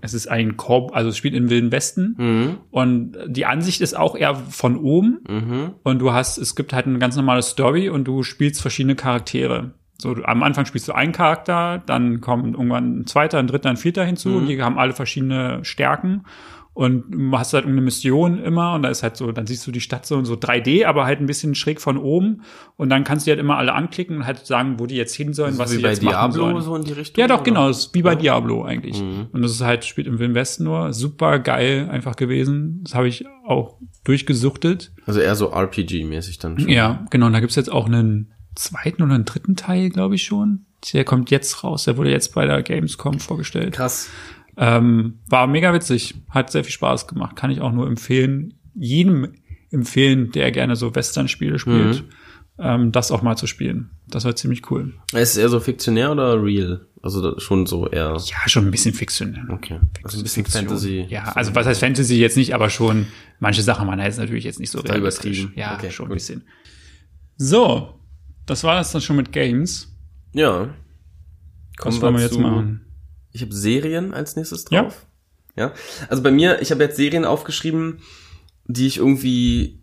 [SPEAKER 1] es ist ein Korb, also es spielt im Wilden Westen.
[SPEAKER 2] Mhm.
[SPEAKER 1] Und die Ansicht ist auch eher von oben.
[SPEAKER 2] Mhm.
[SPEAKER 1] Und du hast, es gibt halt eine ganz normale Story und du spielst verschiedene Charaktere. So, am Anfang spielst du einen Charakter, dann kommt irgendwann ein zweiter, ein dritter, ein vierter hinzu
[SPEAKER 2] Mhm.
[SPEAKER 1] und die haben alle verschiedene Stärken. Und du hast halt irgendeine Mission immer und da ist halt so, dann siehst du die Stadt so, so 3D, aber halt ein bisschen schräg von oben. Und dann kannst du halt immer alle anklicken und halt sagen, wo die jetzt hin sollen, was
[SPEAKER 2] so
[SPEAKER 1] sie
[SPEAKER 2] wie bei
[SPEAKER 1] jetzt machen
[SPEAKER 2] Diablo
[SPEAKER 1] sollen.
[SPEAKER 2] so in die Richtung?
[SPEAKER 1] Ja, doch,
[SPEAKER 2] oder?
[SPEAKER 1] genau. Ist wie bei
[SPEAKER 2] Ja.
[SPEAKER 1] Diablo eigentlich.
[SPEAKER 2] Mhm.
[SPEAKER 1] Und das ist halt, spielt im Wilden Westen nur. Super geil einfach gewesen. Das habe ich auch durchgesuchtet.
[SPEAKER 2] Also eher so RPG-mäßig dann schon.
[SPEAKER 1] Ja, genau. Und da gibt's jetzt auch einen zweiten oder einen dritten Teil, glaube ich schon. Der kommt jetzt raus. Der wurde jetzt bei der Gamescom vorgestellt.
[SPEAKER 2] Krass.
[SPEAKER 1] Ähm, war mega witzig. Hat sehr viel Spaß gemacht. Kann ich auch nur empfehlen. Jedem empfehlen, der gerne so Western-Spiele spielt, ähm, das auch mal zu spielen. Das war ziemlich cool.
[SPEAKER 2] Ist es eher so fiktionär oder real? Also schon so eher.
[SPEAKER 1] Ja, schon ein bisschen fiktionär.
[SPEAKER 2] Okay. Also ein bisschen
[SPEAKER 1] Fiktion.
[SPEAKER 2] Fantasy.
[SPEAKER 1] Ja, also was heißt Fantasy jetzt nicht, aber schon manche Sachen waren jetzt natürlich jetzt nicht so realistisch. Ja,
[SPEAKER 2] Okay,
[SPEAKER 1] schon ein
[SPEAKER 2] gut.
[SPEAKER 1] bisschen. So, das war das dann schon mit Games.
[SPEAKER 2] Ja.
[SPEAKER 1] Was wollen wir jetzt
[SPEAKER 2] zu-
[SPEAKER 1] machen?
[SPEAKER 2] Ich habe Serien als nächstes
[SPEAKER 1] Ja.
[SPEAKER 2] drauf. Ja. Also bei mir, ich habe jetzt Serien aufgeschrieben, die ich irgendwie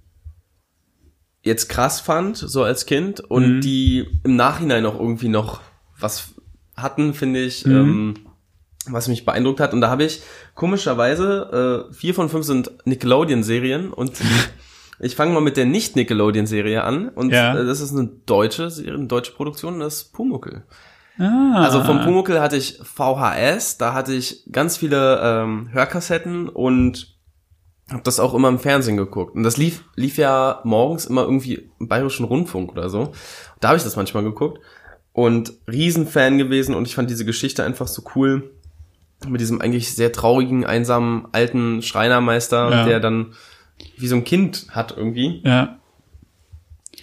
[SPEAKER 2] jetzt krass fand, so als Kind, und
[SPEAKER 1] Mhm.
[SPEAKER 2] die im Nachhinein auch irgendwie noch was hatten, finde ich,
[SPEAKER 1] Mhm.
[SPEAKER 2] ähm, was mich beeindruckt hat. Und da habe ich komischerweise äh, vier von fünf sind Nickelodeon-Serien und ich fange mal mit der Nicht-Nickelodeon-Serie an. Und
[SPEAKER 1] Ja.
[SPEAKER 2] äh, das ist eine deutsche Serie, eine deutsche Produktion, das ist Pumuckel.
[SPEAKER 1] Ah,
[SPEAKER 2] Also vom Pumuckel hatte ich VHS, da hatte ich ganz viele ähm, Hörkassetten und habe das auch immer im Fernsehen geguckt. Und das lief lief ja morgens immer irgendwie im Bayerischen Rundfunk oder so. Da habe ich das manchmal geguckt und Riesenfan gewesen und ich fand diese Geschichte einfach so cool mit diesem eigentlich sehr traurigen, einsamen alten Schreinermeister,
[SPEAKER 1] Ja.
[SPEAKER 2] der dann wie so ein Kind hat irgendwie.
[SPEAKER 1] Ja,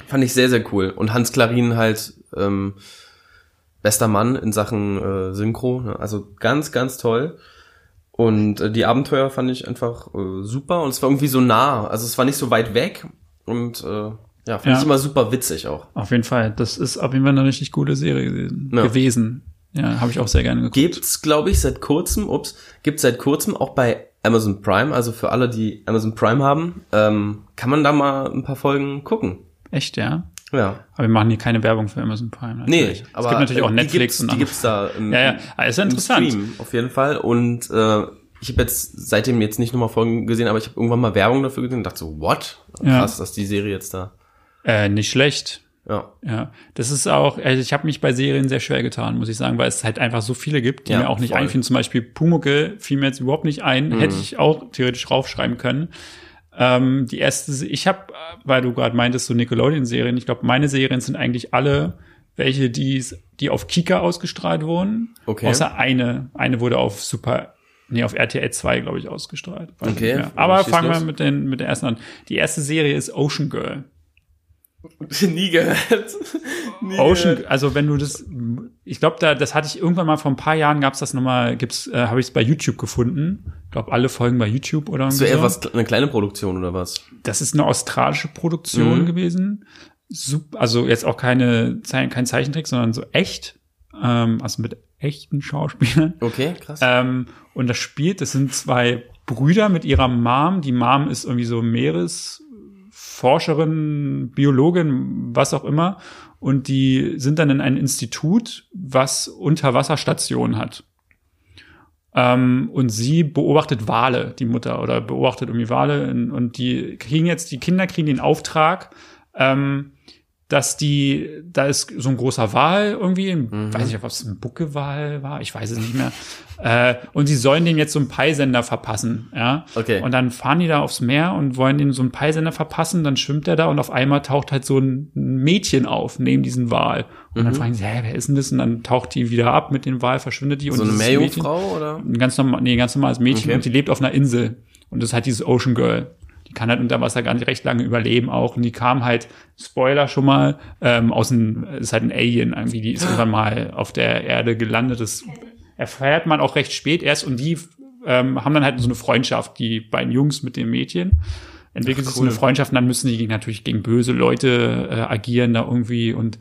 [SPEAKER 2] Fand ich sehr, sehr cool. Und Hans Klarin halt ähm, bester Mann in Sachen äh, Synchro. Ne? Also ganz, ganz toll. Und äh, die Abenteuer fand ich einfach äh, super. Und es war irgendwie so nah. Also es war nicht so weit weg. Und äh, ja, fand
[SPEAKER 1] Ja.
[SPEAKER 2] ich immer super witzig auch.
[SPEAKER 1] auf jeden Fall. Das ist auf jeden Fall eine richtig gute Serie gewesen.
[SPEAKER 2] Ja.
[SPEAKER 1] gewesen. Ja, habe ich auch sehr gerne geguckt.
[SPEAKER 2] Gibt's, glaube ich, seit kurzem, ups, gibt's seit kurzem auch bei Amazon Prime, also für alle, die Amazon Prime haben, ähm, kann man da mal ein paar Folgen gucken.
[SPEAKER 1] Echt, ja?
[SPEAKER 2] Ja.
[SPEAKER 1] Aber wir machen hier keine Werbung für Amazon Prime.
[SPEAKER 2] Nee,
[SPEAKER 1] natürlich.
[SPEAKER 2] aber
[SPEAKER 1] es gibt natürlich auch
[SPEAKER 2] äh,
[SPEAKER 1] Netflix
[SPEAKER 2] die gibt's,
[SPEAKER 1] und
[SPEAKER 2] die gibt's da im,
[SPEAKER 1] Ja, ja, ist ja interessant.
[SPEAKER 2] Stream auf jeden Fall und äh, ich habe jetzt seitdem jetzt nicht nochmal Folgen gesehen, aber ich habe irgendwann mal Werbung dafür gesehen und dachte so, what?
[SPEAKER 1] Ja.
[SPEAKER 2] Krass, dass die Serie jetzt da.
[SPEAKER 1] Äh, nicht schlecht.
[SPEAKER 2] Ja.
[SPEAKER 1] Ja, das ist auch, also ich habe mich bei Serien sehr schwer getan, muss ich sagen, weil es halt einfach so viele gibt, die
[SPEAKER 2] Ja,
[SPEAKER 1] mir auch nicht
[SPEAKER 2] voll.
[SPEAKER 1] einfielen. Zum Beispiel Pumuckel fiel mir jetzt überhaupt nicht ein,
[SPEAKER 2] Mhm.
[SPEAKER 1] hätte ich auch theoretisch raufschreiben können. Ähm, die erste, ich habe, weil du gerade meintest, so Nickelodeon-Serien, ich glaube, meine Serien sind eigentlich alle welche, die, die auf Kika ausgestrahlt wurden.
[SPEAKER 2] Okay.
[SPEAKER 1] Außer eine. Eine wurde auf Super, nee, auf RTL 2, glaube ich, ausgestrahlt. Weiß
[SPEAKER 2] Okay,
[SPEAKER 1] Aber fangen wir
[SPEAKER 2] los.
[SPEAKER 1] mit, den, mit der ersten an. Die erste Serie ist Ocean Girl.
[SPEAKER 2] Nie gehört. Nie
[SPEAKER 1] Ocean, also wenn du das, ich glaube, da, das hatte ich irgendwann mal vor ein paar Jahren gab's das nochmal, gibt's, äh, habe ich es bei YouTube gefunden. Ich glaube, alle Folgen bei YouTube oder
[SPEAKER 2] So eher was, eine kleine Produktion oder was?
[SPEAKER 1] Das ist eine australische Produktion
[SPEAKER 2] Mhm.
[SPEAKER 1] gewesen. Sup, also jetzt auch keine, kein Zeichentrick, sondern so echt, ähm, also mit echten Schauspielern.
[SPEAKER 2] Okay, krass.
[SPEAKER 1] Ähm, und das spielt, das sind zwei Brüder mit ihrer Mom. Die Mom ist irgendwie so Meeresforscherin, Biologin, was auch immer. Und die sind dann in ein Institut, was Unterwasserstationen hat. Ähm, und sie beobachtet Wale, die Mutter, oder beobachtet irgendwie Wale. Und, und die kriegen jetzt, die Kinder kriegen den Auftrag, ähm, dass die, da ist so ein großer Wal irgendwie,
[SPEAKER 2] Mhm.
[SPEAKER 1] weiß nicht, ob es ein Buckewal war, ich weiß es nicht mehr. äh, und sie sollen dem jetzt so einen Peilsender verpassen, ja.
[SPEAKER 2] Okay.
[SPEAKER 1] Und dann fahren die da aufs Meer und wollen den so einen Peilsender verpassen, dann schwimmt er da und auf einmal taucht halt so ein Mädchen auf neben diesen Wal. Und
[SPEAKER 2] Mhm.
[SPEAKER 1] dann fragen sie, hä, wer ist denn das? Und dann taucht die wieder ab mit dem Wal, verschwindet die.
[SPEAKER 2] so
[SPEAKER 1] und
[SPEAKER 2] eine Meerjungfrau oder?
[SPEAKER 1] ein ganz normal, nee, ganz normales Mädchen
[SPEAKER 2] Okay.
[SPEAKER 1] und die lebt auf einer Insel. Und das ist halt dieses Ocean Girl. Kann halt unter Wasser gar nicht recht lange überleben auch. Und die kam halt, Spoiler schon mal, ähm, aus dem, ist halt ein Alien irgendwie, die ist irgendwann mal auf der Erde gelandet. Das erfährt man auch recht spät erst und die ähm, haben dann halt so eine Freundschaft, die beiden Jungs mit dem Mädchen. Entwickelt
[SPEAKER 2] Ach,
[SPEAKER 1] sich so eine
[SPEAKER 2] cool.
[SPEAKER 1] Freundschaft und dann müssen die natürlich gegen böse Leute äh, agieren da irgendwie und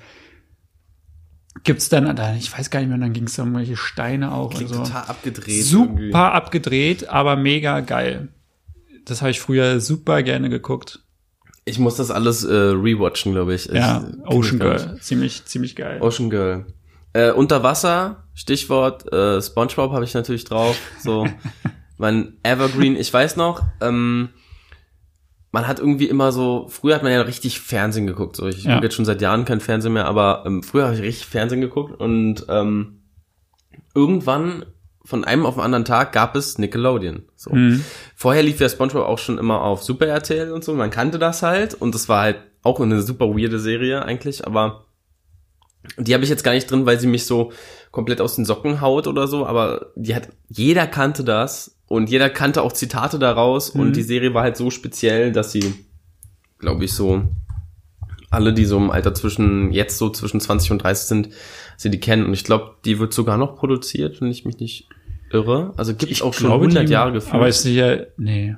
[SPEAKER 1] gibt's dann, da, ich weiß gar nicht mehr, dann ging es um welche Steine auch.
[SPEAKER 2] Klingt
[SPEAKER 1] so.
[SPEAKER 2] total abgedreht.
[SPEAKER 1] Super
[SPEAKER 2] irgendwie.
[SPEAKER 1] abgedreht, aber mega geil. Das habe ich früher super gerne geguckt.
[SPEAKER 2] Ich muss das alles äh, rewatchen, glaube ich.
[SPEAKER 1] Ja,
[SPEAKER 2] ich,
[SPEAKER 1] Ocean Girl. Ziemlich, ziemlich geil.
[SPEAKER 2] Ocean Girl. Äh, unter Wasser, Stichwort äh, SpongeBob habe ich natürlich drauf. So mein Evergreen. Ich weiß noch, ähm, man hat irgendwie immer so, früher hat man ja richtig Fernsehen geguckt. So, ich
[SPEAKER 1] Ja.
[SPEAKER 2] gucke jetzt schon seit Jahren kein Fernsehen mehr, aber ähm, früher habe ich richtig Fernsehen geguckt und ähm, irgendwann von einem auf den anderen Tag gab es Nickelodeon. So.
[SPEAKER 1] Mhm.
[SPEAKER 2] Vorher lief ja SpongeBob auch schon immer auf Super RTL und so. Man kannte das halt und das war halt auch eine super weirde Serie eigentlich, aber die habe ich jetzt gar nicht drin, weil sie mich so komplett aus den Socken haut oder so, aber die hat, jeder kannte das und jeder kannte auch Zitate daraus
[SPEAKER 1] Mhm.
[SPEAKER 2] und die Serie war halt so speziell, dass sie, glaube ich, so alle, die so im Alter zwischen, jetzt so zwischen 20 und 30 sind, sie die kennen und ich glaube, die wird sogar noch produziert, wenn ich mich nicht irre. Also gibt es auch schon 100
[SPEAKER 1] die-
[SPEAKER 2] Jahre gefühlt.
[SPEAKER 1] Aber ist sicher, nee.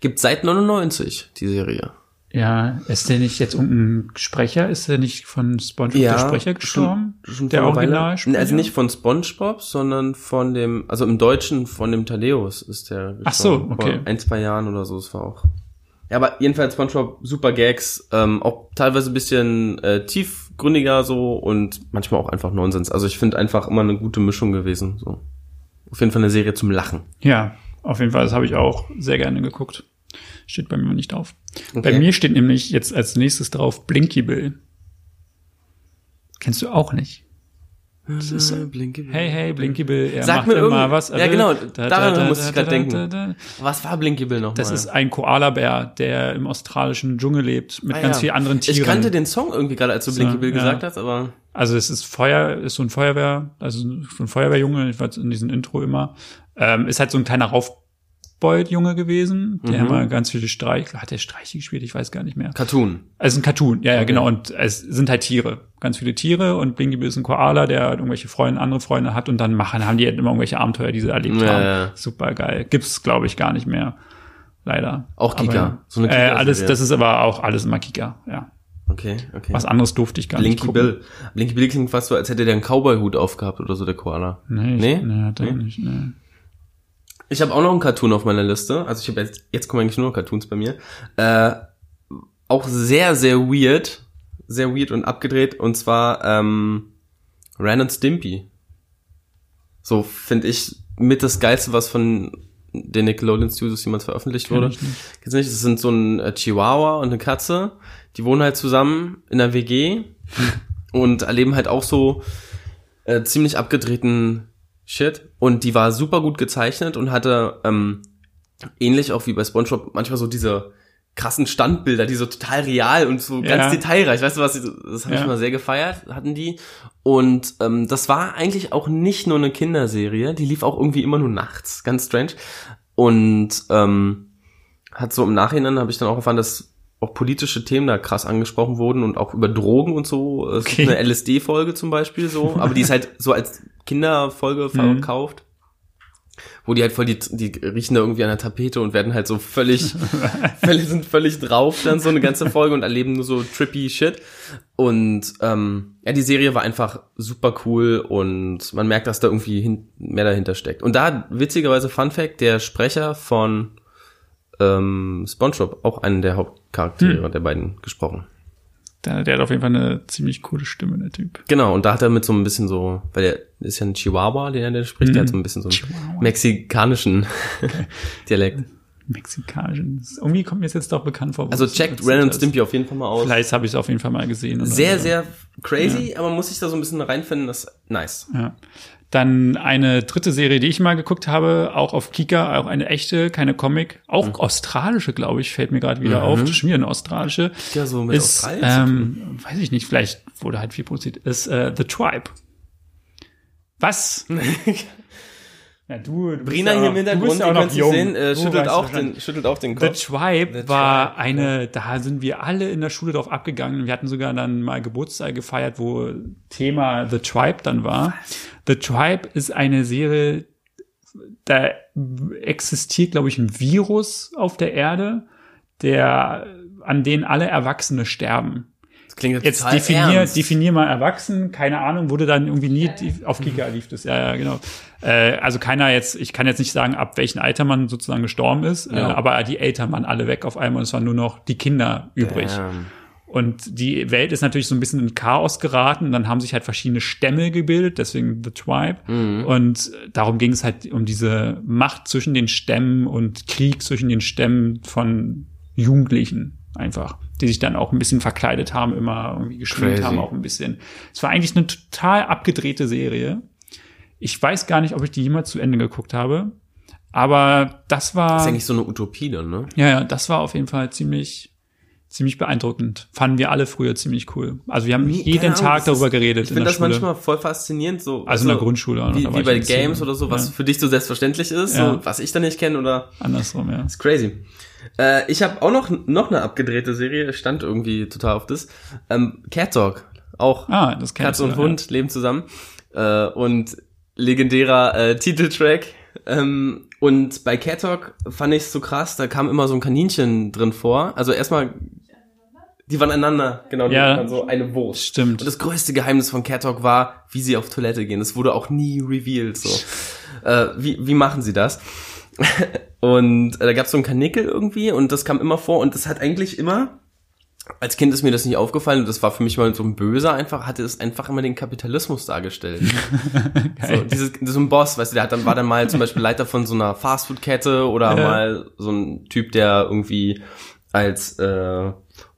[SPEAKER 2] Gibt seit 99 die Serie.
[SPEAKER 1] Ja, ist der nicht jetzt irgendein Sprecher? Ist der nicht von SpongeBob der Sprecher gestorben?
[SPEAKER 2] Schon, schon
[SPEAKER 1] der. Originalsprecher?
[SPEAKER 2] Also nicht von SpongeBob, sondern von dem, also im Deutschen von dem Thaddeus ist der
[SPEAKER 1] Ach so,
[SPEAKER 2] gestorben.
[SPEAKER 1] okay.
[SPEAKER 2] Vor ein, zwei Jahren oder so, es war auch. Ja, aber jedenfalls SpongeBob, super Gags, ähm, auch teilweise ein bisschen äh, tiefgründiger so und manchmal auch einfach Nonsens. Also ich finde einfach immer eine gute Mischung gewesen. So. Auf jeden Fall eine Serie zum Lachen.
[SPEAKER 1] Ja, auf jeden Fall, das habe ich auch sehr gerne geguckt. Steht bei mir nicht drauf. Bei
[SPEAKER 2] Okay.
[SPEAKER 1] mir steht nämlich jetzt als nächstes drauf Blinky Bill. Kennst du auch nicht? Das ist so,
[SPEAKER 2] Blinky
[SPEAKER 1] hey, hey, Blinky Bill, er
[SPEAKER 2] Sag
[SPEAKER 1] macht
[SPEAKER 2] mir
[SPEAKER 1] immer was.
[SPEAKER 2] ja, genau, daran musste ich grad denken. Was war Blinky Bill nochmal?
[SPEAKER 1] Das ist ein Koalabär, der im australischen Dschungel lebt, mit
[SPEAKER 2] Ah,
[SPEAKER 1] ganz
[SPEAKER 2] ja.
[SPEAKER 1] vielen anderen Tieren.
[SPEAKER 2] Ich kannte den Song irgendwie gerade, als du
[SPEAKER 1] So,
[SPEAKER 2] Blinky Bill
[SPEAKER 1] ja.
[SPEAKER 2] gesagt hast, aber
[SPEAKER 1] Also es ist Feuer, ist so ein Feuerwehr, also so ein Feuerwehrjunge, ich war in diesem Intro immer. Ähm, ist halt so ein kleiner Raufbold-Junge gewesen, der
[SPEAKER 2] Mhm.
[SPEAKER 1] immer ganz viele Streich, hat der Streiche gespielt, ich weiß gar nicht mehr.
[SPEAKER 2] Cartoon.
[SPEAKER 1] Also ein Cartoon, ja, ja,
[SPEAKER 2] Okay.
[SPEAKER 1] genau. Und es sind halt Tiere, ganz viele Tiere und Blinky Bill ist ein Koala, der halt irgendwelche Freunde, andere Freunde hat und dann machen, haben die halt immer irgendwelche Abenteuer, die sie erlebt
[SPEAKER 2] Ja,
[SPEAKER 1] haben.
[SPEAKER 2] ja.
[SPEAKER 1] Super geil. Gibt's, glaube ich, gar nicht mehr. Leider.
[SPEAKER 2] Auch Kika.
[SPEAKER 1] Aber,
[SPEAKER 2] So eine
[SPEAKER 1] äh,
[SPEAKER 2] Kika-Serie.
[SPEAKER 1] alles, das ist aber auch alles immer Kika, ja.
[SPEAKER 2] Okay, okay.
[SPEAKER 1] Was anderes durfte ich gar nicht
[SPEAKER 2] Blinky. Bill. Blinky Bill klingt fast so, als hätte der einen Cowboy-Hut aufgehabt oder so, der Koala.
[SPEAKER 1] Nee,
[SPEAKER 2] Nee?
[SPEAKER 1] nee, hat er
[SPEAKER 2] Nee?
[SPEAKER 1] nicht, nee.
[SPEAKER 2] Ich habe auch noch einen Cartoon auf meiner Liste. Also ich habe jetzt, jetzt kommen eigentlich nur noch Cartoons bei mir. Äh, auch sehr, sehr weird. sehr weird und abgedreht und zwar ähm, Ren und Stimpy. So finde ich mit das geilste, was von den Nickelodeon Studios jemals veröffentlicht wurde.
[SPEAKER 1] Kenn ich nicht.
[SPEAKER 2] Kennst du nicht? Das sind so ein äh, Chihuahua und eine Katze. Die wohnen halt zusammen in einer WG und erleben halt auch so äh, ziemlich abgedrehten Shit. Und die war super gut gezeichnet und hatte ähm, ähnlich auch wie bei SpongeBob manchmal so diese krassen Standbilder, die so total real und so
[SPEAKER 1] Ja.
[SPEAKER 2] ganz detailreich, weißt du was, das habe ich
[SPEAKER 1] Ja.
[SPEAKER 2] mal sehr gefeiert, hatten die. Und ähm, das war eigentlich auch nicht nur eine Kinderserie, die lief auch irgendwie immer nur nachts, ganz strange. Und ähm, hat so im Nachhinein habe ich dann auch erfahren, dass auch politische Themen da krass angesprochen wurden und auch über Drogen und so. Es
[SPEAKER 1] Okay.
[SPEAKER 2] gibt eine LSD-Folge zum Beispiel so, aber die ist halt so als Kinderfolge
[SPEAKER 1] Mhm.
[SPEAKER 2] verkauft. Wo die halt voll die, die riechen da irgendwie an der Tapete und werden halt so völlig, völlig sind völlig drauf dann so eine ganze Folge und erleben nur so trippy Shit. Und ähm, ja, die Serie war einfach super cool und man merkt, dass da irgendwie hin, mehr dahinter steckt. Und da witzigerweise Fun Fact: Der Sprecher von ähm, SpongeBob auch einen der Hauptcharaktere der beiden gesprochen.
[SPEAKER 1] Der, der hat auf jeden Fall eine ziemlich coole Stimme, der Typ.
[SPEAKER 2] Genau, und da hat er mit so ein bisschen so, weil der ist ja ein Chihuahua, den er der spricht, der hat so ein bisschen so einen
[SPEAKER 1] Chihuahua.
[SPEAKER 2] mexikanischen Dialekt.
[SPEAKER 1] Mexikanischen. Irgendwie kommt mir das jetzt doch bekannt vor.
[SPEAKER 2] Also checkt
[SPEAKER 1] was
[SPEAKER 2] Ren und
[SPEAKER 1] das-
[SPEAKER 2] Stimpy auf jeden Fall mal aus.
[SPEAKER 1] Vielleicht habe ich es auf jeden Fall mal gesehen.
[SPEAKER 2] Sehr,
[SPEAKER 1] so.
[SPEAKER 2] sehr crazy, aber man muss sich da so ein bisschen reinfinden, das ist nice.
[SPEAKER 1] Ja. Dann eine dritte Serie, die ich mal geguckt habe, auch auf Kika, auch eine echte, keine Comic, auch
[SPEAKER 2] Mhm.
[SPEAKER 1] australische, glaube ich, fällt mir gerade wieder auf. Schon wieder eine australische.
[SPEAKER 2] Ja, so mit
[SPEAKER 1] ist, ähm, weiß ich nicht, vielleicht wurde halt viel produziert, ist äh, The Tribe. Was? ja, du, du
[SPEAKER 2] Brina
[SPEAKER 1] ja
[SPEAKER 2] hier
[SPEAKER 1] auch-
[SPEAKER 2] im
[SPEAKER 1] du
[SPEAKER 2] Hintergrund,
[SPEAKER 1] ja
[SPEAKER 2] ihr
[SPEAKER 1] auch noch
[SPEAKER 2] könnt sie sehen, äh, schüttelt, auch den, schüttelt auch den
[SPEAKER 1] The
[SPEAKER 2] Kopf.
[SPEAKER 1] Tribe
[SPEAKER 2] The
[SPEAKER 1] war
[SPEAKER 2] Tribe,
[SPEAKER 1] eine, da sind wir alle in der Schule drauf abgegangen. Wir hatten sogar dann mal Geburtstag gefeiert, wo Thema The Tribe dann war. The Tribe ist eine Serie, da existiert, glaube ich, ein Virus auf der Erde, der, an den alle Erwachsene sterben.
[SPEAKER 2] Das klingt
[SPEAKER 1] Jetzt
[SPEAKER 2] total
[SPEAKER 1] definier,
[SPEAKER 2] ernst.
[SPEAKER 1] definier mal erwachsen, keine Ahnung, wurde dann irgendwie nie die, auf Kika lief das, ja, ja, genau. Äh, also keiner jetzt, ich kann jetzt nicht sagen, ab welchem Alter man sozusagen gestorben ist, äh,
[SPEAKER 2] Ja.
[SPEAKER 1] aber die Eltern waren alle weg auf einmal und es waren nur noch die Kinder übrig.
[SPEAKER 2] Damn.
[SPEAKER 1] Und die Welt ist natürlich so ein bisschen in Chaos geraten. Und dann haben sich halt verschiedene Stämme gebildet, deswegen The Tribe.
[SPEAKER 2] Mhm.
[SPEAKER 1] Und darum ging es halt um diese Macht zwischen den Stämmen und Krieg zwischen den Stämmen von Jugendlichen einfach, die sich dann auch ein bisschen verkleidet haben, immer irgendwie gespielt
[SPEAKER 2] Crazy.
[SPEAKER 1] haben, auch ein bisschen. Es war eigentlich eine total abgedrehte Serie. Ich weiß gar nicht, ob ich die jemals zu Ende geguckt habe. Aber das war.
[SPEAKER 2] Das ist eigentlich so eine Utopie dann, ne?
[SPEAKER 1] Ja, ja, das war auf jeden Fall ziemlich, ziemlich beeindruckend. Fanden wir alle früher ziemlich cool. Also wir haben
[SPEAKER 2] Nee,
[SPEAKER 1] jeden
[SPEAKER 2] Ahnung,
[SPEAKER 1] Tag darüber geredet
[SPEAKER 2] Ich
[SPEAKER 1] in
[SPEAKER 2] finde das
[SPEAKER 1] Schule.
[SPEAKER 2] manchmal voll faszinierend, so.
[SPEAKER 1] also in der Grundschule.
[SPEAKER 2] Wie, wie bei Games oder so, was
[SPEAKER 1] Ja,
[SPEAKER 2] für dich so selbstverständlich ist,
[SPEAKER 1] Ja.
[SPEAKER 2] so, was ich da nicht kenne oder
[SPEAKER 1] andersrum, ja.
[SPEAKER 2] ist crazy. Äh, ich habe auch noch noch eine abgedrehte Serie, stand irgendwie total auf das. Ähm, Cat Dog, auch
[SPEAKER 1] Ah, das
[SPEAKER 2] Katze und Hund leben zusammen äh, und legendärer äh, Titeltrack. Ähm, und bei Cat Dog fand ich es so krass, da kam immer so ein Kaninchen drin vor. Also erstmal, die waren einander, genau, die
[SPEAKER 1] Ja.
[SPEAKER 2] waren so eine Wurst.
[SPEAKER 1] Stimmt.
[SPEAKER 2] Und das größte Geheimnis von Cat Dog war, wie sie auf Toilette gehen. Das wurde auch nie revealed. So, äh, wie wie machen sie das? und äh, da gab es so ein Kanickel irgendwie und das kam immer vor und das hat eigentlich immer als Kind ist mir das nicht aufgefallen und das war für mich mal so ein Böser einfach, hatte es einfach immer den Kapitalismus dargestellt. so, dieses, so ein Boss, weißt du, der hat dann, war dann mal zum Beispiel Leiter von so einer Fastfood-Kette oder
[SPEAKER 1] Ja.
[SPEAKER 2] mal so ein Typ, der irgendwie als äh,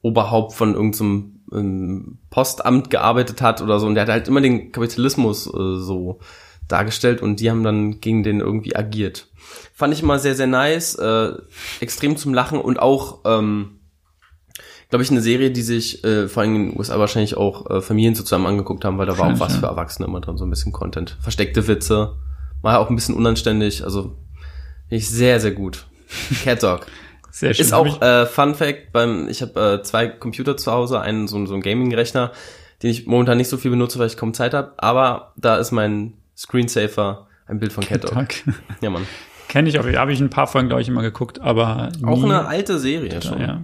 [SPEAKER 2] Oberhaupt von irgendeinem ähm, Postamt gearbeitet hat oder so und der hat halt immer den Kapitalismus äh, so dargestellt und die haben dann gegen den irgendwie agiert. Fand ich immer sehr, sehr nice, äh, extrem zum Lachen und auch ähm, glaube ich, eine Serie, die sich äh, vor allem in den USA wahrscheinlich auch äh, Familien so zusammen angeguckt haben, weil da war auch was für Erwachsene immer drin, so ein bisschen Content. Versteckte Witze, mal auch ein bisschen unanständig, also finde ich sehr, sehr gut. Cat Dog.
[SPEAKER 1] Sehr schön.
[SPEAKER 2] Ist auch äh, Fun Fact, beim, ich habe äh, zwei Computer zu Hause, einen so, so einen Gaming-Rechner, den ich momentan nicht so viel benutze, weil ich kaum Zeit habe, aber da ist mein Screensaver ein Bild von Cat Dog. Ja, Mann.
[SPEAKER 1] Kenne ich auch. Habe ich ein paar Folgen, glaube ich, immer geguckt, aber
[SPEAKER 2] Auch
[SPEAKER 1] nie,
[SPEAKER 2] eine alte Serie schon.
[SPEAKER 1] ja.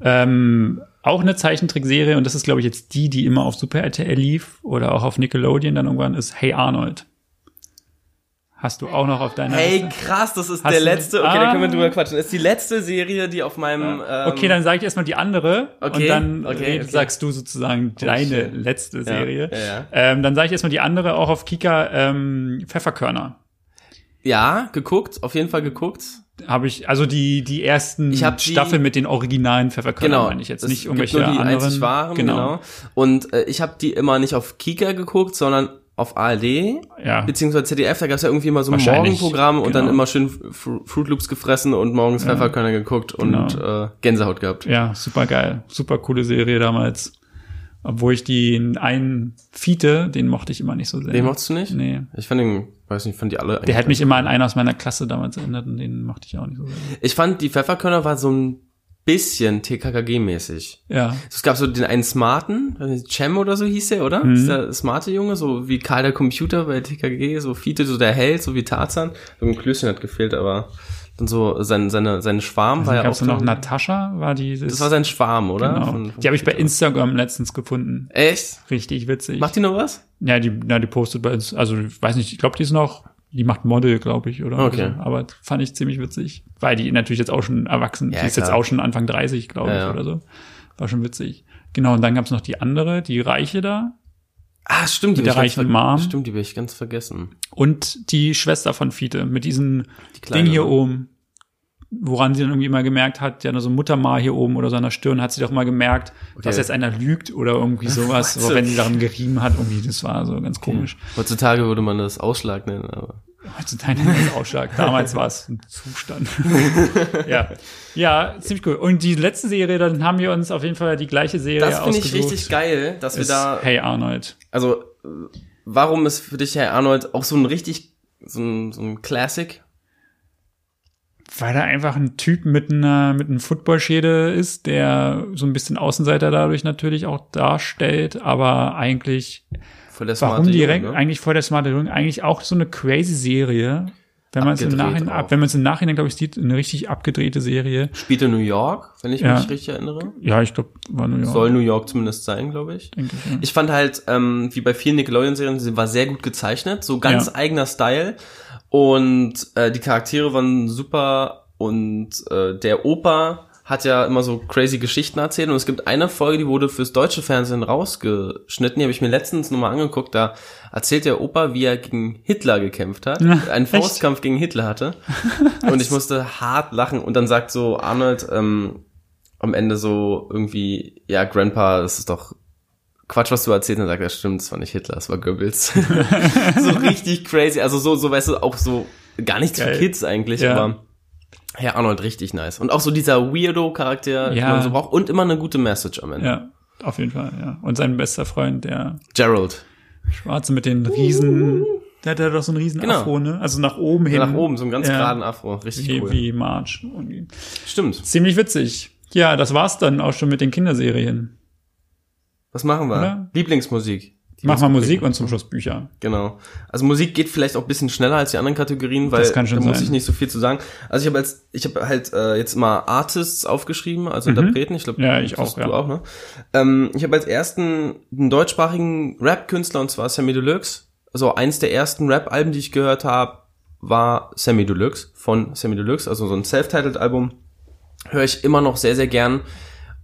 [SPEAKER 1] Ähm, auch eine Zeichentrickserie und das ist, glaube ich, jetzt die, die immer auf Super RTL lief oder auch auf Nickelodeon dann irgendwann ist Hey Arnold. Hast du auch noch auf deiner
[SPEAKER 2] Hey,
[SPEAKER 1] Liste?
[SPEAKER 2] krass, das ist
[SPEAKER 1] Hast
[SPEAKER 2] der letzte. Okay,
[SPEAKER 1] Ah.
[SPEAKER 2] da können wir drüber quatschen. Das ist die letzte Serie, die auf meinem. Ähm,
[SPEAKER 1] Okay, dann sage ich erstmal die andere
[SPEAKER 2] Okay,
[SPEAKER 1] und dann
[SPEAKER 2] okay, okay.
[SPEAKER 1] sagst du sozusagen deine
[SPEAKER 2] shit.
[SPEAKER 1] letzte Serie.
[SPEAKER 2] ja, ja.
[SPEAKER 1] Ähm, dann sage ich erstmal die andere, auch auf Kika, ähm, Pfefferkörner.
[SPEAKER 2] Ja, geguckt, auf jeden Fall geguckt.
[SPEAKER 1] Habe ich, also die, die ersten
[SPEAKER 2] Ich hab die-
[SPEAKER 1] Staffeln mit den originalen Pfefferkörnern
[SPEAKER 2] Genau.
[SPEAKER 1] meine ich jetzt, nicht
[SPEAKER 2] gibt
[SPEAKER 1] irgendwelche
[SPEAKER 2] nur die
[SPEAKER 1] anderen.
[SPEAKER 2] einzig wahren, genau. Und äh, ich habe die immer nicht auf Kika geguckt, sondern auf ARD,
[SPEAKER 1] Ja.
[SPEAKER 2] beziehungsweise ZDF, da gab es ja irgendwie immer so ein Morgenprogramm und dann
[SPEAKER 1] genau.
[SPEAKER 2] immer schön Fru- Fruit Loops gefressen und morgens Pfefferkörner geguckt und
[SPEAKER 1] Genau.
[SPEAKER 2] äh, Gänsehaut gehabt.
[SPEAKER 1] Ja, super geil. Super coole Serie damals. Obwohl ich den einen Fiete, den mochte ich immer nicht so sehr.
[SPEAKER 2] Den mochtest du nicht?
[SPEAKER 1] Nee.
[SPEAKER 2] Ich fand den, weiß nicht, fand die alle
[SPEAKER 1] Der hat mich immer an einen aus meiner Klasse damals erinnert und den mochte ich auch nicht so sehr.
[SPEAKER 2] Ich fand, die Pfefferkörner war so ein bisschen TKKG-mäßig.
[SPEAKER 1] Ja.
[SPEAKER 2] Es gab so den einen Smarten, Cem oder so hieß der, oder?
[SPEAKER 1] Mhm.
[SPEAKER 2] Ist der smarte Junge, so wie Karl der Computer bei TKG, so Fiete, so der Held, so wie Tarzan. So ein Klößchen hat gefehlt, aber dann so sein, seine, seine Schwarm war
[SPEAKER 1] Dann
[SPEAKER 2] ja
[SPEAKER 1] gab's
[SPEAKER 2] auch
[SPEAKER 1] noch
[SPEAKER 2] so-
[SPEAKER 1] Natascha, war die.
[SPEAKER 2] Das war sein Schwarm, oder?
[SPEAKER 1] genau.
[SPEAKER 2] Von- von
[SPEAKER 1] die habe ich bei. Instagram letztens gefunden.
[SPEAKER 2] Echt?
[SPEAKER 1] Richtig witzig.
[SPEAKER 2] Macht die noch was?
[SPEAKER 1] ja, die, na, die postet bei uns, also ich weiß nicht, ich glaube, die ist noch, die macht Model, glaube ich, oder?
[SPEAKER 2] Okay.
[SPEAKER 1] So. Aber fand ich ziemlich witzig. Weil die natürlich jetzt auch schon erwachsen,
[SPEAKER 2] Ja,
[SPEAKER 1] die ist jetzt
[SPEAKER 2] klar.
[SPEAKER 1] auch schon Anfang 30, glaube
[SPEAKER 2] Ja,
[SPEAKER 1] ich,
[SPEAKER 2] ja.
[SPEAKER 1] oder so. War schon witzig. Genau, und dann gab's noch die andere, die Reiche da.
[SPEAKER 2] Ah, stimmt, die
[SPEAKER 1] Mit der reichen Mom.
[SPEAKER 2] Stimmt, die habe ich ganz vergessen.
[SPEAKER 1] Und die Schwester von Fiete mit diesem
[SPEAKER 2] Die
[SPEAKER 1] Ding hier
[SPEAKER 2] ne?
[SPEAKER 1] oben, woran sie dann irgendwie immer gemerkt hat, ja, so Muttermal hier oben oder so an der Stirn, hat sie doch mal gemerkt, dass jetzt einer lügt oder irgendwie sowas,
[SPEAKER 2] Was?
[SPEAKER 1] so, wenn sie daran gerieben hat, irgendwie, das war so ganz komisch.
[SPEAKER 2] Heutzutage würde man das Ausschlag nennen, aber.
[SPEAKER 1] Heutzutage nennt man Ausschlag. Damals war es ein Zustand. ja. Ja, ziemlich cool. Und die letzte Serie, dann haben wir uns auf jeden Fall die gleiche Serie
[SPEAKER 2] Das finde ich richtig geil, dass wir da
[SPEAKER 1] Hey Arnold.
[SPEAKER 2] Also, warum ist für dich Herr Arnold auch so ein richtig, so ein, so ein Classic?
[SPEAKER 1] Weil er einfach ein Typ mit einer, mit einem Footballschäde ist, der so ein bisschen Außenseiter dadurch natürlich auch darstellt, aber eigentlich,
[SPEAKER 2] Voll der
[SPEAKER 1] warum direkt,
[SPEAKER 2] ne?
[SPEAKER 1] eigentlich vor der smarte Junge, eigentlich auch so eine crazy Serie. Wenn man es im Nachhinein, ab, wenn man es im Nachhinein, glaube ich, sieht, eine richtig abgedrehte Serie.
[SPEAKER 2] Spielt in New York, wenn ich
[SPEAKER 1] Ja.
[SPEAKER 2] mich richtig erinnere.
[SPEAKER 1] Ja, ich glaube, war New York.
[SPEAKER 2] Soll New York zumindest sein, glaube ich.
[SPEAKER 1] ich, ja.
[SPEAKER 2] Ich fand halt, ähm, wie bei vielen Nickelodeon-Serien, sie war sehr gut gezeichnet, so ganz
[SPEAKER 1] Ja.
[SPEAKER 2] eigener Style. Und äh, die Charaktere waren super und äh, der Opa hat ja immer so crazy Geschichten erzählt und es gibt eine Folge, die wurde fürs deutsche Fernsehen rausgeschnitten, die habe ich mir letztens nochmal angeguckt, da erzählt der Opa, wie er gegen Hitler gekämpft hat, einen
[SPEAKER 1] echt?
[SPEAKER 2] Faustkampf gegen Hitler hatte und ich musste hart lachen und dann sagt so Arnold ähm, am Ende so irgendwie, ja Grandpa, das ist doch Quatsch, was du erzählt hast, sagt er, stimmt, das war nicht Hitler, das war Goebbels. so richtig crazy, also so, so, weißt du, auch so, gar nichts
[SPEAKER 1] Geil.
[SPEAKER 2] für Kids eigentlich,
[SPEAKER 1] Ja.
[SPEAKER 2] aber Herr Arnold richtig nice. Und auch so dieser Weirdo-Charakter, den
[SPEAKER 1] Ja.
[SPEAKER 2] man so braucht, und immer eine gute Message am Ende.
[SPEAKER 1] Ja, auf jeden Fall, ja. Und sein bester Freund, der
[SPEAKER 2] Gerald.
[SPEAKER 1] Schwarze mit den riesen, der hat ja doch so einen riesen
[SPEAKER 2] Genau.
[SPEAKER 1] Afro, ne? Also nach oben hin.
[SPEAKER 2] Nach oben, so einen ganz
[SPEAKER 1] Ja.
[SPEAKER 2] geraden Afro, richtig
[SPEAKER 1] Wie,
[SPEAKER 2] cool.
[SPEAKER 1] wie March. irgendwie.
[SPEAKER 2] Stimmt.
[SPEAKER 1] Ziemlich witzig. Ja, das war's dann auch schon mit den Kinderserien.
[SPEAKER 2] Was machen wir?
[SPEAKER 1] Oder?
[SPEAKER 2] Lieblingsmusik.
[SPEAKER 1] Mach mal Musik und zum Schluss Bücher.
[SPEAKER 2] Genau. Also Musik geht vielleicht auch ein bisschen schneller als die anderen Kategorien, weil
[SPEAKER 1] Das kann schon
[SPEAKER 2] da muss
[SPEAKER 1] sein.
[SPEAKER 2] ich nicht so viel zu sagen. Also ich habe als ich habe halt äh, jetzt mal Artists aufgeschrieben, also Interpreten. Ich glaube,
[SPEAKER 1] Mhm. Ja, ich auch,
[SPEAKER 2] Du
[SPEAKER 1] ja.
[SPEAKER 2] auch, ne? Ähm, ich habe als ersten einen deutschsprachigen Rap-Künstler und zwar Sammy Deluxe. Also eins der ersten Rap-Alben, die ich gehört habe, war Sammy Deluxe von Sammy Deluxe, also so ein Self-Titled-Album. Höre ich immer noch sehr sehr gern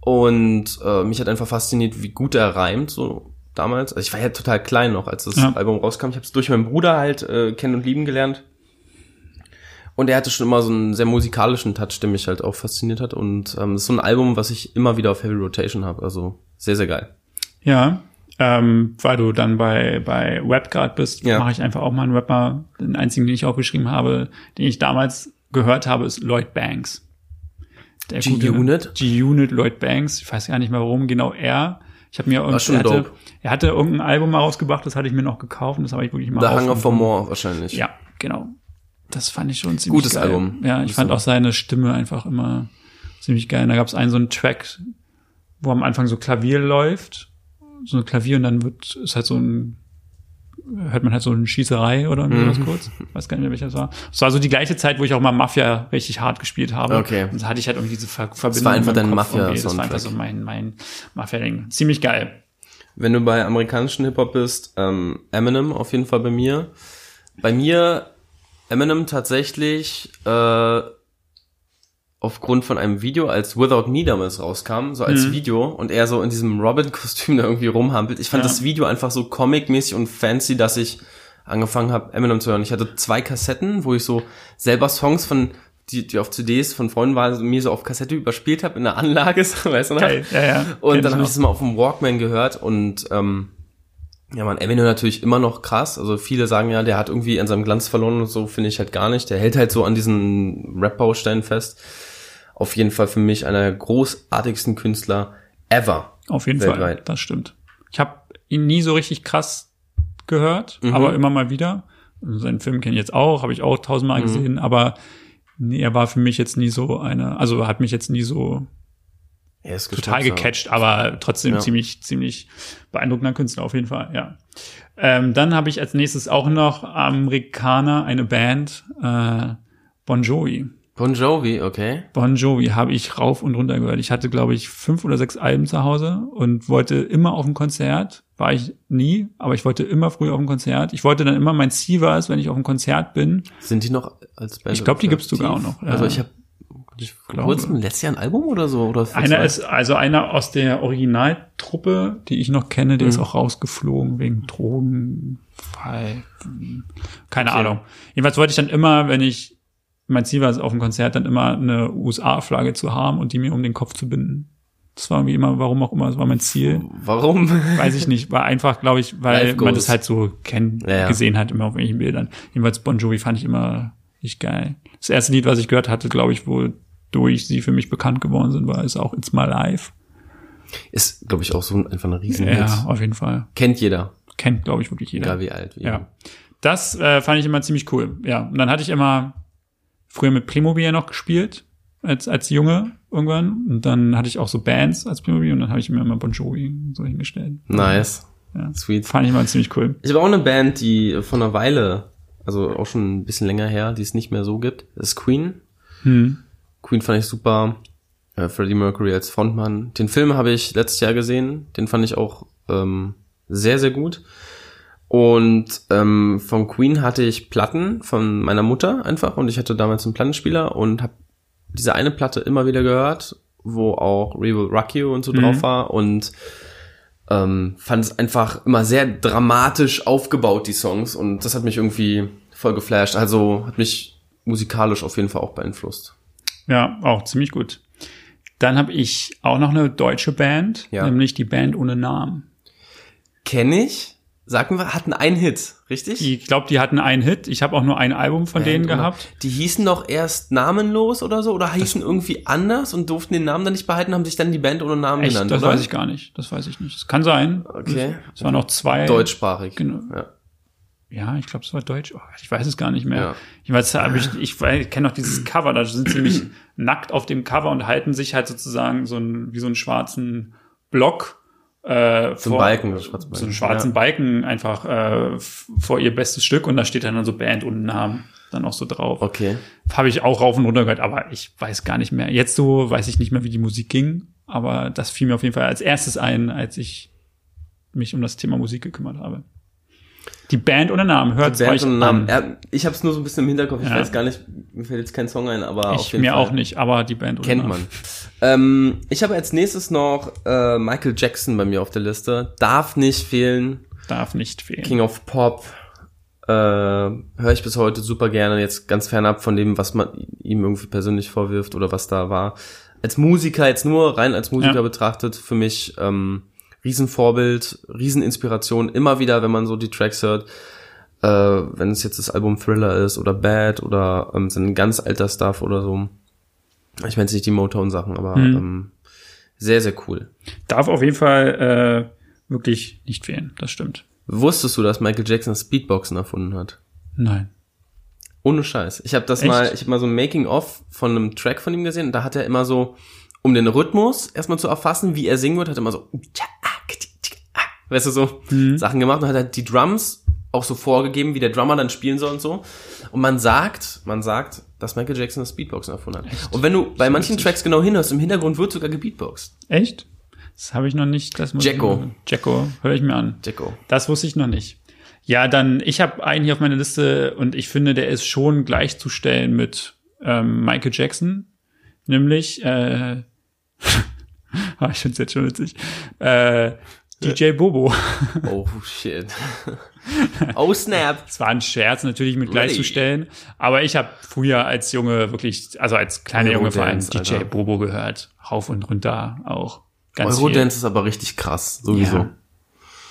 [SPEAKER 2] und äh, mich hat einfach fasziniert, wie gut er reimt so damals. Also ich war ja total klein noch, als das
[SPEAKER 1] Ja.
[SPEAKER 2] Album rauskam. Ich habe es durch meinen Bruder halt äh, kennen und lieben gelernt. Und er hatte schon immer so einen sehr musikalischen Touch, der mich halt auch fasziniert hat. Und ähm, es ist so ein Album, was ich immer wieder auf Heavy Rotation habe. Also sehr, sehr geil.
[SPEAKER 1] Ja, ähm, weil du dann bei, bei Webguard bist,
[SPEAKER 2] Ja.
[SPEAKER 1] mache ich einfach auch mal einen Rapper. Den einzigen, den ich auch geschrieben habe, den ich damals gehört habe, ist Lloyd Banks.
[SPEAKER 2] G-Unit?
[SPEAKER 1] G-Unit, Lloyd Banks. Ich weiß gar nicht mehr, warum genau er. Ich habe mir irgendwie, er, hatte, er hatte irgendein Album mal rausgebracht, das hatte ich mir noch gekauft und das habe ich wirklich mal
[SPEAKER 2] The Hunger for More wahrscheinlich.
[SPEAKER 1] Ja, genau. Das fand ich schon ziemlich
[SPEAKER 2] Gutes
[SPEAKER 1] geil.
[SPEAKER 2] Album.
[SPEAKER 1] Ja, ich fand
[SPEAKER 2] Album.
[SPEAKER 1] auch seine Stimme einfach immer ziemlich geil. Und da gab es einen so einen Track, wo am Anfang so Klavier läuft, so ein Klavier und dann wird ist halt so ein hört man halt so eine Schießerei oder irgendwie
[SPEAKER 2] Mhm.
[SPEAKER 1] was kurz. Weiß gar nicht mehr, welcher das war. Es war so die gleiche Zeit, wo ich auch mal Mafia richtig hart gespielt habe.
[SPEAKER 2] Okay.
[SPEAKER 1] Und da hatte ich halt irgendwie diese Ver Verbindung.
[SPEAKER 2] war einfach dein
[SPEAKER 1] Kopf irgendwie. Das war einfach so mein, mein Mafia-Ding. Ziemlich geil.
[SPEAKER 2] Wenn du bei amerikanischen Hip-Hop bist, ähm, Eminem auf jeden Fall bei mir. Bei mir Eminem tatsächlich äh, aufgrund von einem Video, als Without Me damals rauskam, so als
[SPEAKER 1] Mhm.
[SPEAKER 2] Video und er so in diesem Robin-Kostüm da irgendwie rumhampelt. Ich fand
[SPEAKER 1] Ja.
[SPEAKER 2] das Video einfach so comic-mäßig und fancy, dass ich angefangen habe, Eminem zu hören. Ich hatte zwei Kassetten, wo ich so selber Songs von die, die auf CDs von Freunden waren, mir so auf Kassette überspielt habe in der Anlage, so, weißt du noch?
[SPEAKER 1] Geil. Ja, ja.
[SPEAKER 2] Und
[SPEAKER 1] Kenn
[SPEAKER 2] dann habe ich es mal auf dem Walkman gehört und ähm, ja, man, Eminem natürlich immer noch krass. Also viele sagen ja, der hat irgendwie an seinem Glanz verloren und so, finde ich halt gar nicht. Der hält halt so an diesen Rap-Bausteinen fest. Auf jeden Fall für mich einer der großartigsten Künstler ever.
[SPEAKER 1] Auf jeden Fall,
[SPEAKER 2] weltweit.
[SPEAKER 1] das stimmt. Ich habe ihn nie so richtig krass gehört,
[SPEAKER 2] Mhm.
[SPEAKER 1] aber immer mal wieder. Seinen Film kenne ich jetzt auch, habe ich auch tausendmal
[SPEAKER 2] Mhm.
[SPEAKER 1] gesehen, aber nee, er war für mich jetzt nie so eine, also hat mich jetzt nie so total gecatcht, aber trotzdem
[SPEAKER 2] Ja.
[SPEAKER 1] ziemlich, ziemlich beeindruckender Künstler auf jeden Fall, ja. Ähm, dann habe ich als nächstes auch noch Amerikaner, eine Band, äh, Bon Jovi.
[SPEAKER 2] Bon Jovi, okay.
[SPEAKER 1] Bon Jovi habe ich rauf und runter gehört. Ich hatte, glaube ich, fünf oder sechs Alben zu Hause und wollte immer auf ein Konzert. War ich nie, aber ich wollte immer früh auf ein Konzert. Ich wollte dann immer, mein Ziel war es, wenn ich auf ein Konzert bin.
[SPEAKER 2] Sind die noch als Band?
[SPEAKER 1] Ich glaub, die gibt's sogar auch noch.
[SPEAKER 2] Also ich habe
[SPEAKER 1] Ich
[SPEAKER 2] kurz letztes Jahr ein Album oder so oder
[SPEAKER 1] Einer
[SPEAKER 2] zwei?
[SPEAKER 1] ist, also einer aus der Originaltruppe, die ich noch kenne, der ist
[SPEAKER 2] Mhm.
[SPEAKER 1] auch rausgeflogen wegen Drogenfall. Keine
[SPEAKER 2] Okay.
[SPEAKER 1] Ahnung. Jedenfalls wollte ich dann immer, wenn ich, mein Ziel war es auf dem Konzert, dann immer eine USA-Flagge zu haben und die mir um den Kopf zu binden. Das war irgendwie immer, warum auch immer, das war mein Ziel.
[SPEAKER 2] Warum?
[SPEAKER 1] Weiß ich nicht, war einfach, glaube ich, weil man das halt so kennt,
[SPEAKER 2] Ja, ja.
[SPEAKER 1] gesehen hat, immer auf irgendwelchen Bildern. Jedenfalls Bon Jovi fand ich immer nicht geil. Das erste Lied, was ich gehört hatte, glaube ich, wodurch sie für mich bekannt geworden sind, war ist auch It's My Life.
[SPEAKER 2] Ist, glaube ich, auch so ein, einfach ein Riesenhit.
[SPEAKER 1] Ja, auf jeden Fall.
[SPEAKER 2] Kennt jeder,
[SPEAKER 1] Kennt, glaube ich, wirklich jeder.
[SPEAKER 2] egal wie alt. Wie
[SPEAKER 1] Ja. Das äh, fand ich immer ziemlich cool. Ja. Und dann hatte ich immer früher mit Playmobil noch gespielt, als, als Junge irgendwann. Und dann hatte ich auch so Bands als Playmobil und dann habe ich mir immer Bon Jovi so hingestellt.
[SPEAKER 2] Nice.
[SPEAKER 1] Ja.
[SPEAKER 2] Sweet.
[SPEAKER 1] Fand ich immer ziemlich cool.
[SPEAKER 2] Ich habe auch eine Band, die vor einer Weile, also auch schon ein bisschen länger her, die es nicht mehr so gibt. Das ist Queen.
[SPEAKER 1] Hm.
[SPEAKER 2] Queen fand ich super. Äh, Freddie Mercury als Frontmann. Den Film habe ich letztes Jahr gesehen. Den fand ich auch ähm, sehr, sehr gut. Und ähm, von Queen hatte ich Platten von meiner Mutter einfach. Und ich hatte damals einen Plattenspieler und habe diese eine Platte immer wieder gehört, wo auch We Will Rock You und so
[SPEAKER 1] Mhm.
[SPEAKER 2] drauf war. Und ähm, fand es einfach immer sehr dramatisch aufgebaut, die Songs. Und das hat mich irgendwie voll geflasht. Also hat mich musikalisch auf jeden Fall auch beeinflusst.
[SPEAKER 1] Ja, auch ziemlich gut. Dann habe ich auch noch eine deutsche Band,
[SPEAKER 2] Ja.
[SPEAKER 1] nämlich die Band ohne Namen.
[SPEAKER 2] Kenne ich. Sagen wir, hatten einen Hit, richtig?
[SPEAKER 1] Ich glaube, die hatten einen Hit. Ich habe auch nur ein Album von denen
[SPEAKER 2] Band, oder?
[SPEAKER 1] gehabt.
[SPEAKER 2] Die hießen doch erst namenlos oder so oder hießen irgendwie anders und durften den Namen dann nicht behalten, haben sich dann die Band ohne Namen
[SPEAKER 1] Echt,
[SPEAKER 2] genannt,
[SPEAKER 1] das
[SPEAKER 2] oder?
[SPEAKER 1] weiß ich gar nicht. Das weiß ich nicht. Das kann sein.
[SPEAKER 2] Okay.
[SPEAKER 1] Es waren noch zwei.
[SPEAKER 2] Deutschsprachig.
[SPEAKER 1] Genau.
[SPEAKER 2] Ja.
[SPEAKER 1] Ja, ich glaube, es war Deutsch. Oh, ich weiß es gar nicht mehr.
[SPEAKER 2] Ja.
[SPEAKER 1] Ich weiß, hab ich, ich, ich kenne noch dieses Cover. Da sind sie nämlich nackt auf dem Cover und halten sich halt sozusagen so ein, wie so einen schwarzen Block. Äh,
[SPEAKER 2] So ein
[SPEAKER 1] vor-
[SPEAKER 2] Balken, das schwarze
[SPEAKER 1] So einen schwarzen
[SPEAKER 2] ja.
[SPEAKER 1] Balken einfach äh, vor ihr bestes Stück und da steht dann so Band und Namen dann auch so drauf.
[SPEAKER 2] Okay.
[SPEAKER 1] Habe ich auch rauf und runter gehört, aber ich weiß gar nicht mehr. Jetzt so weiß ich nicht mehr, wie die Musik ging, aber das fiel mir auf jeden Fall als erstes ein, als ich mich um das Thema Musik gekümmert habe. Die Band ohne Namen, hört euch an.
[SPEAKER 2] Namen. Ja, ich habe es nur so ein bisschen im Hinterkopf. Ich
[SPEAKER 1] Ja.
[SPEAKER 2] weiß gar nicht, mir fällt jetzt kein Song ein, aber
[SPEAKER 1] Ich mir
[SPEAKER 2] Fall.
[SPEAKER 1] auch nicht, aber die Band ohne
[SPEAKER 2] Kennt
[SPEAKER 1] Namen.
[SPEAKER 2] man. ähm, ich habe als nächstes noch äh, Michael Jackson bei mir auf der Liste. Darf nicht fehlen.
[SPEAKER 1] Darf nicht fehlen.
[SPEAKER 2] King of Pop. Äh, Höre ich bis heute super gerne. Jetzt ganz fernab von dem, was man ihm irgendwie persönlich vorwirft oder was da war. Als Musiker, jetzt nur rein als Musiker
[SPEAKER 1] Ja.
[SPEAKER 2] betrachtet, für mich ähm, Riesenvorbild, Rieseninspiration. Immer wieder, wenn man so die Tracks hört, äh, wenn es jetzt das Album Thriller ist oder Bad oder ähm, sein ganz alter Stuff oder so. Ich meine nicht die Motown-Sachen, aber
[SPEAKER 1] Mhm.
[SPEAKER 2] ähm, sehr, sehr cool.
[SPEAKER 1] Darf auf jeden Fall äh, wirklich nicht fehlen, das stimmt.
[SPEAKER 2] Wusstest du, dass Michael Jackson das Beatboxen erfunden hat?
[SPEAKER 1] Nein.
[SPEAKER 2] Ohne Scheiß. Ich habe das
[SPEAKER 1] Echt?
[SPEAKER 2] mal, ich habe mal so ein Making-of von einem Track von ihm gesehen und da hat er immer so, um den Rhythmus erstmal zu erfassen, wie er singen wird, hat er immer so, weißt du, so
[SPEAKER 1] Mhm.
[SPEAKER 2] Sachen gemacht und hat er die Drums auch so vorgegeben, wie der Drummer dann spielen soll und so. Und man sagt, man sagt, dass Michael Jackson das Beatboxen erfunden hat.
[SPEAKER 1] Echt?
[SPEAKER 2] Und wenn du bei manchen
[SPEAKER 1] witzig.
[SPEAKER 2] Tracks genau hinhörst, im Hintergrund wird sogar gebeatboxt.
[SPEAKER 1] Echt? Das habe ich noch nicht. Das muss ich
[SPEAKER 2] Jacko.
[SPEAKER 1] mal- Jacko, höre ich mir an.
[SPEAKER 2] Jacko.
[SPEAKER 1] Das wusste ich noch nicht. Ja, dann, ich habe einen hier auf meiner Liste und ich finde, der ist schon gleichzustellen mit ähm, Michael Jackson. Nämlich, äh, ah, ich finde es jetzt schon witzig, äh, DJ Bobo.
[SPEAKER 2] Oh shit. oh snap.
[SPEAKER 1] Es war ein Scherz natürlich mit gleichzustellen, aber ich habe früher als Junge wirklich, also als kleiner Junge vor allem DJ
[SPEAKER 2] Alter.
[SPEAKER 1] Bobo gehört, rauf und runter auch. Ganz
[SPEAKER 2] Eurodance ist aber richtig krass, sowieso.
[SPEAKER 1] Ja.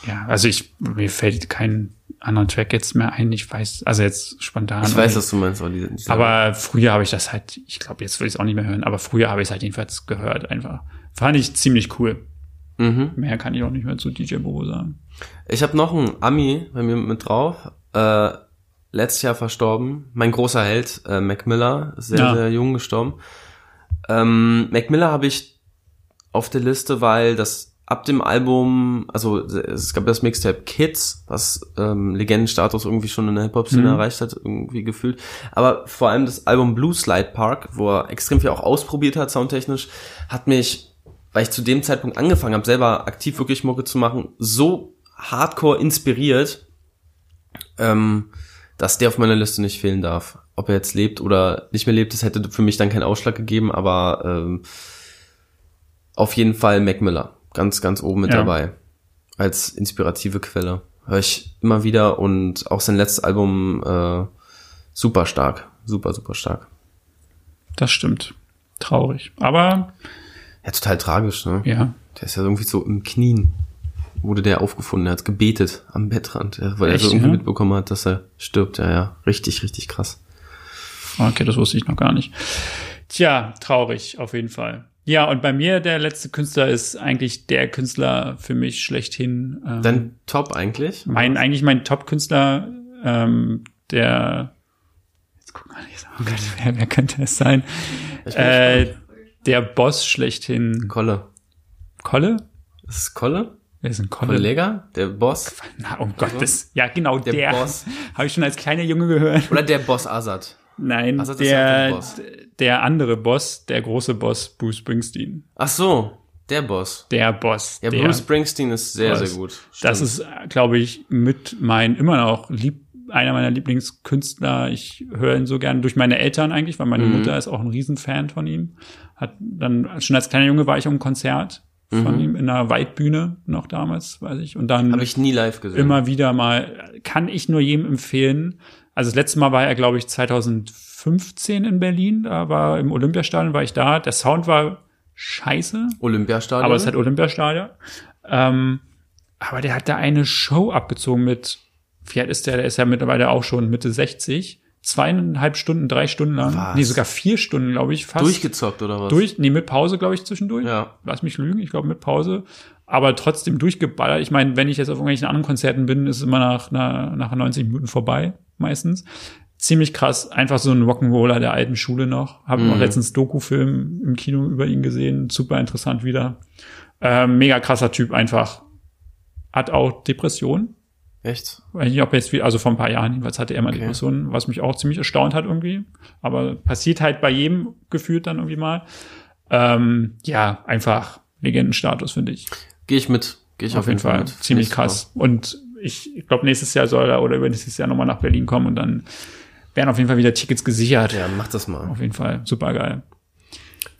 [SPEAKER 1] Ja, also ich mir fällt kein anderer Track jetzt mehr ein. Ich weiß, also jetzt spontan.
[SPEAKER 2] Ich weiß, was du meinst, diese
[SPEAKER 1] Aber früher habe ich das halt, ich glaube, jetzt will ich es auch nicht mehr hören, aber früher habe ich es halt jedenfalls gehört einfach. Fand ich ziemlich cool.
[SPEAKER 2] Mhm.
[SPEAKER 1] Mehr kann ich auch nicht mehr zu DJ Bobo sagen.
[SPEAKER 2] Ich habe noch einen Ami bei mir mit drauf. Äh, letztes Jahr verstorben. Mein großer Held, äh, Mac Miller, sehr,
[SPEAKER 1] Ja.
[SPEAKER 2] sehr jung gestorben. Ähm, Mac Miller habe ich auf der Liste, weil das ab dem Album, also es gab das Mixtape Kids, was ähm, Legendenstatus irgendwie schon in der Hip-Hop-Szene
[SPEAKER 1] Mhm.
[SPEAKER 2] erreicht hat, irgendwie gefühlt. Aber vor allem das Album Blue Slide Park, wo er extrem viel auch ausprobiert hat, soundtechnisch, hat mich weil ich zu dem Zeitpunkt angefangen habe, selber aktiv wirklich Mucke zu machen, so hardcore inspiriert, ähm, dass der auf meiner Liste nicht fehlen darf. Ob er jetzt lebt oder nicht mehr lebt, das hätte für mich dann keinen Ausschlag gegeben, aber ähm, auf jeden Fall Mac Miller, ganz, ganz oben mit
[SPEAKER 1] Ja.
[SPEAKER 2] dabei. Als inspirative Quelle. Höre ich immer wieder und auch sein letztes Album äh, super stark. Super, super stark.
[SPEAKER 1] Das stimmt. Traurig. Aber
[SPEAKER 2] Ja, total tragisch, ne?
[SPEAKER 1] ja,
[SPEAKER 2] Der ist ja irgendwie so im Knien. Wurde der aufgefunden, er hat gebetet am Bettrand, ja, weil
[SPEAKER 1] Echt,
[SPEAKER 2] er so irgendwie
[SPEAKER 1] ja?
[SPEAKER 2] mitbekommen hat, dass er stirbt. Ja, ja, richtig, richtig krass.
[SPEAKER 1] okay, das wusste ich noch gar nicht. Tja, traurig auf jeden Fall. Ja, und bei mir der letzte Künstler ist eigentlich der Künstler für mich schlechthin. Ähm,
[SPEAKER 2] Dann Top eigentlich.
[SPEAKER 1] mein eigentlich mein Top-Künstler, ähm, der jetzt guck mal, jetzt, oh Gott, wer, wer könnte es sein?
[SPEAKER 2] Ich bin
[SPEAKER 1] Äh. Der Boss schlechthin.
[SPEAKER 2] Kolle.
[SPEAKER 1] Kolle?
[SPEAKER 2] Ist es Kolle?
[SPEAKER 1] Wer ist ein Kolle?
[SPEAKER 2] Kollega? Der Boss?
[SPEAKER 1] Na, um Gottes. Ja, genau,
[SPEAKER 2] Der
[SPEAKER 1] der.
[SPEAKER 2] Boss.
[SPEAKER 1] Habe ich schon als kleiner Junge gehört.
[SPEAKER 2] Oder der Boss Azad?
[SPEAKER 1] Nein,
[SPEAKER 2] Also das ist ja
[SPEAKER 1] der,
[SPEAKER 2] der Boss.
[SPEAKER 1] der andere Boss, der große Boss, Bruce Springsteen.
[SPEAKER 2] Ach so, der Boss.
[SPEAKER 1] Der Boss.
[SPEAKER 2] Ja,
[SPEAKER 1] der
[SPEAKER 2] Bruce Springsteen ist sehr,
[SPEAKER 1] Boss.
[SPEAKER 2] sehr gut.
[SPEAKER 1] Das
[SPEAKER 2] Stimmt.
[SPEAKER 1] ist, glaube ich, mit mein immer noch lieb, einer meiner Lieblingskünstler. Ich höre ihn so gern durch meine Eltern eigentlich, weil meine
[SPEAKER 2] Mhm.
[SPEAKER 1] Mutter ist auch ein Riesenfan von ihm. Hat dann schon als kleiner Junge war ich auf einem Konzert von
[SPEAKER 2] Mhm.
[SPEAKER 1] ihm in einer Waldbühne noch damals, weiß ich. Und dann
[SPEAKER 2] Habe ich nie live gesehen.
[SPEAKER 1] immer wieder mal, kann ich nur jedem empfehlen. Also das letzte Mal war er, glaube ich, 2015 in Berlin. Da war im Olympiastadion, war ich da. Der Sound war scheiße,
[SPEAKER 2] Olympiastadion.
[SPEAKER 1] aber es hat Olympiastadion. Ähm, aber der hat da eine Show abgezogen mit, wie alt ist der? Der ist ja mittlerweile auch schon Mitte 60. Zweieinhalb Stunden, drei Stunden lang.
[SPEAKER 2] Was?
[SPEAKER 1] Nee, sogar vier Stunden, glaube ich, fast.
[SPEAKER 2] durchgezockt oder was?
[SPEAKER 1] Durch, nee, mit Pause, glaube ich, zwischendurch.
[SPEAKER 2] Ja.
[SPEAKER 1] Lass mich lügen, ich glaube mit Pause. Aber trotzdem durchgeballert. Ich meine, wenn ich jetzt auf irgendwelchen anderen Konzerten bin, ist es immer nach, nach, nach 90 Minuten vorbei, meistens. Ziemlich krass, einfach so ein Rock'n'Roller der alten Schule noch. Habe
[SPEAKER 2] Mhm.
[SPEAKER 1] noch letztens Doku-Film im Kino über ihn gesehen. Super interessant wieder. Ähm, mega krasser Typ einfach. Hat auch Depressionen.
[SPEAKER 2] Echt?
[SPEAKER 1] Weiß nicht, ob jetzt wie, also vor ein paar Jahren jedenfalls hatte er mal
[SPEAKER 2] Okay.
[SPEAKER 1] Depressionen, was mich auch ziemlich erstaunt hat irgendwie. Aber passiert halt bei jedem gefühlt dann irgendwie mal. Ähm, ja, einfach Legendenstatus, finde ich.
[SPEAKER 2] Gehe ich mit. Gehe ich
[SPEAKER 1] Auf, jeden Fall.
[SPEAKER 2] mit.
[SPEAKER 1] Ziemlich
[SPEAKER 2] Nächstes
[SPEAKER 1] krass. Und ich, ich glaube, nächstes Jahr soll er oder übernächstes Jahr nochmal nach Berlin kommen und dann werden auf jeden Fall wieder Tickets gesichert.
[SPEAKER 2] Mal. Ja, mach das mal.
[SPEAKER 1] Auf jeden Fall. Super geil.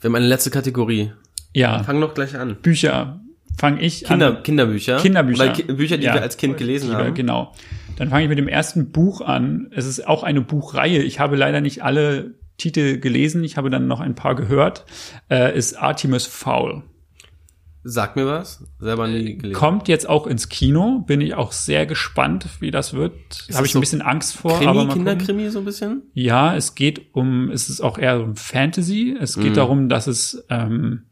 [SPEAKER 2] Wir haben eine letzte Kategorie.
[SPEAKER 1] Ja,
[SPEAKER 2] Fang doch gleich an.
[SPEAKER 1] Bücher. Fange ich
[SPEAKER 2] Kinder,
[SPEAKER 1] an.
[SPEAKER 2] Kinderbücher.
[SPEAKER 1] Kinderbücher.
[SPEAKER 2] Ki Bücher, die
[SPEAKER 1] Ja.
[SPEAKER 2] wir als Kind gelesen
[SPEAKER 1] Die
[SPEAKER 2] haben.
[SPEAKER 1] Genau. Dann fange ich mit dem ersten Buch an. Es ist auch eine Buchreihe. Ich habe leider nicht alle Titel gelesen. Ich habe dann noch ein paar gehört. Äh, ist Artemis Fowl.
[SPEAKER 2] Sag mir was. Selber nie gelesen.
[SPEAKER 1] Kommt jetzt auch ins Kino. Bin ich auch sehr gespannt, wie das wird. Habe ich
[SPEAKER 2] so
[SPEAKER 1] ein bisschen Angst vor.
[SPEAKER 2] Krimi,
[SPEAKER 1] aber.
[SPEAKER 2] Kinderkrimi so ein bisschen?
[SPEAKER 1] Ja, es geht um, es ist auch eher um Fantasy. Es geht
[SPEAKER 2] Mhm.
[SPEAKER 1] darum, dass es, ähm,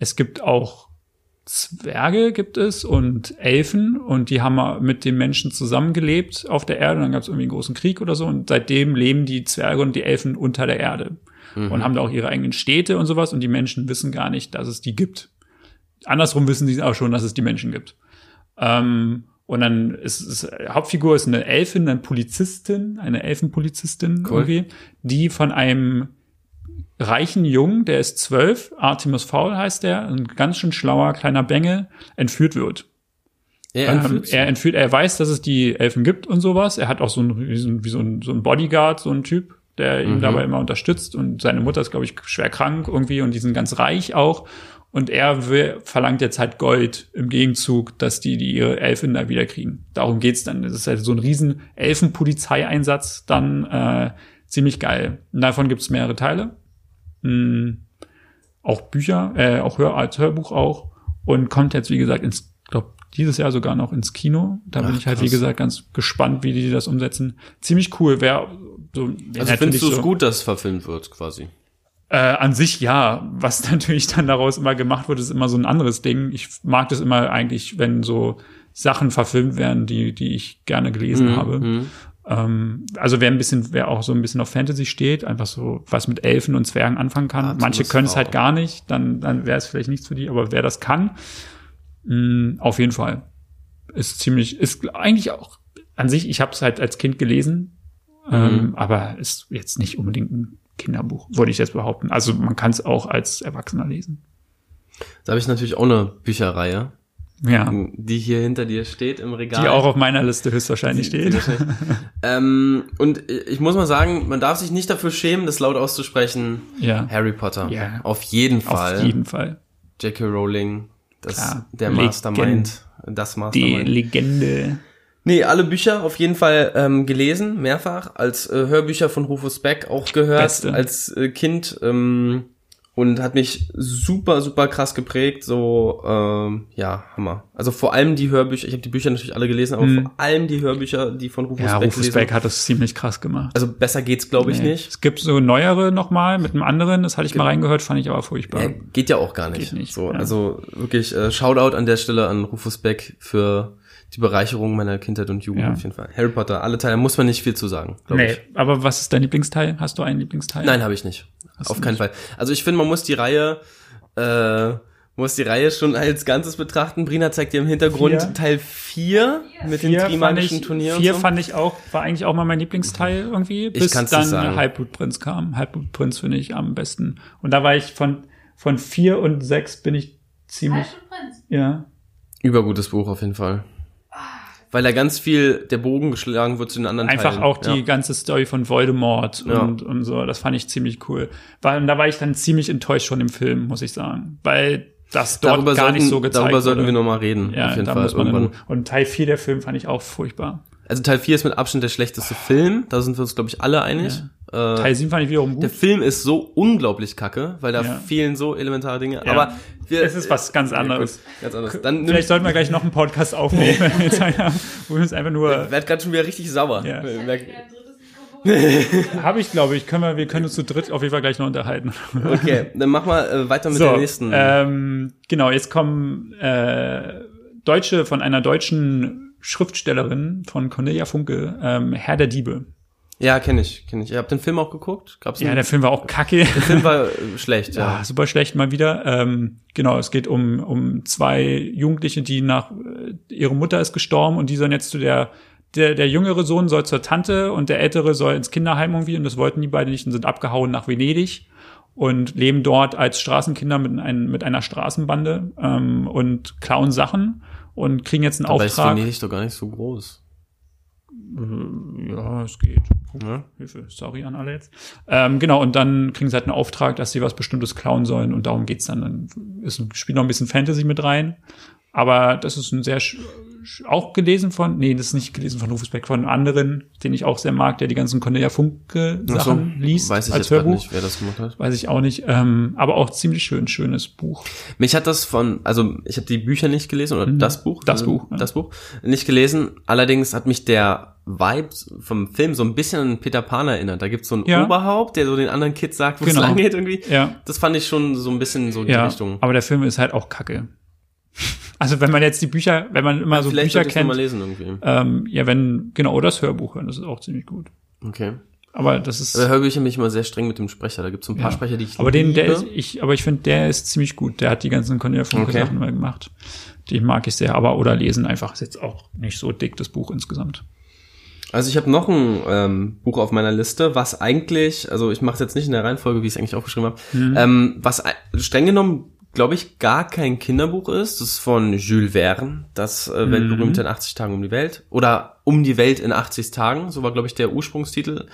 [SPEAKER 1] es gibt auch Zwerge gibt es und Elfen und die haben mit den Menschen zusammengelebt auf der Erde. Dann gab es irgendwie einen großen Krieg oder so und seitdem leben die Zwerge und die Elfen unter der Erde und haben da auch ihre eigenen Städte und sowas und die Menschen wissen gar nicht, dass es die gibt. Andersrum wissen sie auch schon, dass es die Menschen gibt. Ähm, und dann ist es, Hauptfigur ist eine Elfin, eine Polizistin, eine Elfenpolizistin
[SPEAKER 2] Cool.
[SPEAKER 1] irgendwie, die von einem reichen Jungen, der ist zwölf, Artemis Fowl heißt der, ein ganz schön schlauer kleiner Bengel, entführt wird.
[SPEAKER 2] Er
[SPEAKER 1] Ähm,
[SPEAKER 2] entführt sie.
[SPEAKER 1] er entführt, er weiß, dass es die Elfen gibt und sowas. Er hat auch so einen, wie so ein, wie so ein, so ein Bodyguard, so ein Typ, der ihn
[SPEAKER 2] Mhm.
[SPEAKER 1] dabei immer unterstützt. Und seine Mutter ist, glaube ich, schwer krank irgendwie und die sind ganz reich auch. Und er will, verlangt jetzt halt Gold im Gegenzug, dass die, die ihre Elfen da wieder kriegen. Darum geht's dann. Das ist halt so ein riesen Elfenpolizeieinsatz dann äh, ziemlich geil. Und davon gibt's mehrere Teile. Hm, auch Bücher, äh, auch Hör als Hörbuch auch. Und kommt jetzt, wie gesagt, ins, glaub, dieses Jahr sogar noch ins Kino. Da bin
[SPEAKER 2] Ach,
[SPEAKER 1] ich halt,
[SPEAKER 2] krass.
[SPEAKER 1] wie gesagt, ganz gespannt, wie die das umsetzen. Ziemlich cool. Wer so,
[SPEAKER 2] Also
[SPEAKER 1] natürlich
[SPEAKER 2] findest du es
[SPEAKER 1] so,
[SPEAKER 2] gut, dass es verfilmt wird, quasi?
[SPEAKER 1] Äh, an sich ja. Was natürlich dann daraus immer gemacht wird, ist immer so ein anderes Ding. Ich mag das immer eigentlich, wenn so Sachen verfilmt werden, die, die ich gerne gelesen habe. Ähm, also wer ein bisschen, wer auch so ein bisschen auf Fantasy steht, einfach so was mit Elfen und Zwergen anfangen kann.
[SPEAKER 2] Ah,
[SPEAKER 1] Manche können es halt gar nicht, dann, dann wäre es vielleicht nichts für die, aber wer das kann, mh, auf jeden Fall. Ist ziemlich, ist eigentlich auch an sich, ich habe es halt als Kind gelesen,
[SPEAKER 2] Mhm.
[SPEAKER 1] ähm, aber ist jetzt nicht unbedingt ein Kinderbuch, würde ich jetzt behaupten. Also man kann es auch als Erwachsener lesen.
[SPEAKER 2] Da habe ich natürlich auch eine Bücherreihe,
[SPEAKER 1] Ja.
[SPEAKER 2] die hier hinter dir steht im Regal.
[SPEAKER 1] Die auch auf meiner Liste höchstwahrscheinlich steht.
[SPEAKER 2] ähm, und ich muss mal sagen, man darf sich nicht dafür schämen, das laut auszusprechen.
[SPEAKER 1] Ja.
[SPEAKER 2] Harry Potter.
[SPEAKER 1] Ja.
[SPEAKER 2] Auf jeden Fall.
[SPEAKER 1] Auf jeden Fall.
[SPEAKER 2] J.K. Rowling, das,
[SPEAKER 1] Klar.
[SPEAKER 2] der
[SPEAKER 1] Legend.
[SPEAKER 2] Mastermind. Das
[SPEAKER 1] Die
[SPEAKER 2] Mastermind.
[SPEAKER 1] Legende.
[SPEAKER 2] Nee, alle Bücher auf jeden Fall ähm, gelesen, mehrfach, als äh, Hörbücher von Rufus Beck auch gehört,
[SPEAKER 1] Beste.
[SPEAKER 2] als äh, Kind ähm, und hat mich super, super krass geprägt, so, ähm, ja, Hammer. Also vor allem die Hörbücher, ich habe die Bücher natürlich alle gelesen, aber
[SPEAKER 1] Mhm.
[SPEAKER 2] vor allem die Hörbücher, die von Rufus
[SPEAKER 1] Ja,
[SPEAKER 2] Beck
[SPEAKER 1] Rufus
[SPEAKER 2] gelesen
[SPEAKER 1] Beck hat das ziemlich krass gemacht.
[SPEAKER 2] Also besser geht's, glaube ich,
[SPEAKER 1] Nee.
[SPEAKER 2] nicht.
[SPEAKER 1] Es gibt so neuere nochmal mit einem anderen, das hatte ich mal reingehört, fand ich aber furchtbar.
[SPEAKER 2] Ja, geht ja auch gar nicht.
[SPEAKER 1] Geht nicht,
[SPEAKER 2] so,
[SPEAKER 1] ja.
[SPEAKER 2] Also wirklich äh, Shoutout an der Stelle an Rufus Beck für die Bereicherung meiner Kindheit und Jugend
[SPEAKER 1] Ja.
[SPEAKER 2] auf jeden Fall. Harry Potter, alle Teile, muss man nicht viel zu sagen, glaube
[SPEAKER 1] nee,
[SPEAKER 2] ich.
[SPEAKER 1] aber was ist dein Lieblingsteil? Hast du einen Lieblingsteil?
[SPEAKER 2] Nein, habe ich nicht.
[SPEAKER 1] Hast
[SPEAKER 2] Auf keinen Fall. Also ich finde, man muss die Reihe, äh, muss die Reihe schon als Ganzes betrachten. Brina zeigt dir im Hintergrund
[SPEAKER 1] Vier.
[SPEAKER 2] Teil 4 mit den
[SPEAKER 1] Vier fand
[SPEAKER 2] Trimagischen
[SPEAKER 1] ich,
[SPEAKER 2] Turnieren.
[SPEAKER 1] vier
[SPEAKER 2] so.
[SPEAKER 1] fand ich auch, war eigentlich auch mal mein Lieblingsteil irgendwie, bis dann. Halbblutprinz kam. Halbblutprinz finde ich am besten. Und da war ich von, von vier und sechs bin ich ziemlich,
[SPEAKER 3] Prinz.
[SPEAKER 1] ja.
[SPEAKER 2] Übergutes Buch auf jeden Fall. Weil da ganz viel der Bogen geschlagen wird zu den anderen
[SPEAKER 1] Einfach
[SPEAKER 2] Teilen.
[SPEAKER 1] auch die
[SPEAKER 2] Ja.
[SPEAKER 1] ganze Story von Voldemort
[SPEAKER 2] Ja.
[SPEAKER 1] und, und so, das fand ich ziemlich cool. Weil, und da war ich dann ziemlich enttäuscht schon im Film, muss ich sagen. Weil das dort
[SPEAKER 2] Darüber
[SPEAKER 1] gar
[SPEAKER 2] sollten,
[SPEAKER 1] nicht so gezeigt
[SPEAKER 2] darüber sollten
[SPEAKER 1] wurde.
[SPEAKER 2] wir nochmal reden.
[SPEAKER 1] ja,
[SPEAKER 2] auf jeden Fall irgendwann.
[SPEAKER 1] und Teil 4 der Film fand ich auch furchtbar.
[SPEAKER 2] Also Teil 4 ist mit Abstand der schlechteste Film. Da sind wir uns, glaube ich, alle einig. Äh,
[SPEAKER 1] Teil 7 fand ich wiederum
[SPEAKER 2] der
[SPEAKER 1] gut.
[SPEAKER 2] Film ist so unglaublich kacke, weil da
[SPEAKER 1] Ja.
[SPEAKER 2] fehlen so elementare Dinge.
[SPEAKER 1] Ja.
[SPEAKER 2] Aber wir,
[SPEAKER 1] Es ist was ganz
[SPEAKER 2] Ja,
[SPEAKER 1] anderes.
[SPEAKER 2] ganz anderes. Dann
[SPEAKER 1] Vielleicht sollten wir gleich noch einen Podcast aufnehmen, wenn wir Zeit haben, wo wir uns einfach nur,
[SPEAKER 2] Ich werd gerade schon wieder richtig sauer.
[SPEAKER 1] Ja. Habe ich glaube ich, können wir, wir können uns zu dritt auf jeden Fall gleich noch unterhalten.
[SPEAKER 2] Okay, dann mach mal äh, weiter mit
[SPEAKER 1] so,
[SPEAKER 2] der nächsten.
[SPEAKER 1] ähm, genau, jetzt kommen äh, Deutsche von einer deutschen Schriftstellerin von Cornelia Funke, ähm, Herr der Diebe.
[SPEAKER 2] Ja, kenne ich, kenne ich. Ich habe den Film auch geguckt. Gab's
[SPEAKER 1] Ja,
[SPEAKER 2] einen-
[SPEAKER 1] der Film war auch kacke.
[SPEAKER 2] der Film war äh, schlecht,
[SPEAKER 1] Ja,
[SPEAKER 2] ja.
[SPEAKER 1] super schlecht mal wieder. Ähm, genau, es geht um, um zwei Jugendliche, die nach, äh, ihre Mutter ist gestorben und die sollen jetzt zu der, der, der jüngere Sohn soll zur Tante und der ältere soll ins Kinderheim irgendwie und das wollten die beiden nicht und sind abgehauen nach Venedig und leben dort als Straßenkinder mit, ein, mit einer Straßenbande ähm, und klauen Sachen und kriegen jetzt einen
[SPEAKER 2] Dabei ist
[SPEAKER 1] Auftrag.
[SPEAKER 2] Venedig doch gar nicht so groß.
[SPEAKER 1] Ja, es geht.
[SPEAKER 2] Ne?
[SPEAKER 1] Hilfe, sorry an alle jetzt. Ähm, genau, und dann kriegen sie halt einen Auftrag, dass sie was Bestimmtes klauen sollen und darum geht's dann. Dann ist, spielt noch ein bisschen Fantasy mit rein. Aber das ist ein sehr, auch gelesen von, nee, das ist nicht gelesen von Rufus Beck, von einem anderen, den ich auch sehr mag, der die ganzen Cornelia Funke
[SPEAKER 2] Ach so,
[SPEAKER 1] Sachen liest
[SPEAKER 2] Weiß ich
[SPEAKER 1] als
[SPEAKER 2] jetzt
[SPEAKER 1] Hörbuch.
[SPEAKER 2] nicht, wer das gemacht hat.
[SPEAKER 1] Weiß ich auch nicht. Ähm, aber auch ziemlich schön, schönes Buch.
[SPEAKER 2] Mich hat das von, also ich habe die Bücher nicht gelesen oder
[SPEAKER 1] Mhm.
[SPEAKER 2] das Buch,
[SPEAKER 1] Das
[SPEAKER 2] äh,
[SPEAKER 1] Buch, ja.
[SPEAKER 2] das Buch nicht gelesen. Allerdings hat mich der Vibe vom Film so ein bisschen an Peter Pan erinnert. Da gibt's so ein
[SPEAKER 1] Ja.
[SPEAKER 2] Oberhaupt, der so den anderen Kids sagt, wo
[SPEAKER 1] Genau.
[SPEAKER 2] es lang geht irgendwie.
[SPEAKER 1] Ja.
[SPEAKER 2] Das fand ich schon so ein bisschen so die
[SPEAKER 1] Ja,
[SPEAKER 2] Richtung.
[SPEAKER 1] aber der Film ist halt auch kacke. Also wenn man jetzt die Bücher, wenn man immer so
[SPEAKER 2] Vielleicht
[SPEAKER 1] Bücher
[SPEAKER 2] sollte ich mal
[SPEAKER 1] kennt,
[SPEAKER 2] lesen irgendwie.
[SPEAKER 1] ähm, ja, wenn, genau, oder das Hörbuch hören, das ist auch ziemlich gut.
[SPEAKER 2] Okay.
[SPEAKER 1] Aber das ist,
[SPEAKER 2] Bei Hörbüchern bin ich immer sehr streng mit dem Sprecher. Da gibt's so ein paar
[SPEAKER 1] Ja.
[SPEAKER 2] Sprecher, die ich
[SPEAKER 1] aber den, der
[SPEAKER 2] liebe.
[SPEAKER 1] ist, ich, aber ich finde, der ist ziemlich gut. Der hat die ganzen Cornelia Funke
[SPEAKER 2] Okay.
[SPEAKER 1] Sachen mal gemacht. Die mag ich sehr. Aber oder lesen einfach ist jetzt auch nicht so dick das Buch insgesamt.
[SPEAKER 2] Also ich habe noch ein ähm, Buch auf meiner Liste, was eigentlich, also ich mache es jetzt nicht in der Reihenfolge, wie ich es eigentlich aufgeschrieben habe,
[SPEAKER 1] Mhm.
[SPEAKER 2] ähm, was ei- streng genommen glaube ich, gar kein Kinderbuch ist. Das ist von Jules Verne, das äh,
[SPEAKER 1] Mhm.
[SPEAKER 2] weltberühmte in 80 Tagen um die Welt. Oder Um die Welt in 80 Tagen, so war, glaube ich, der Ursprungstitel.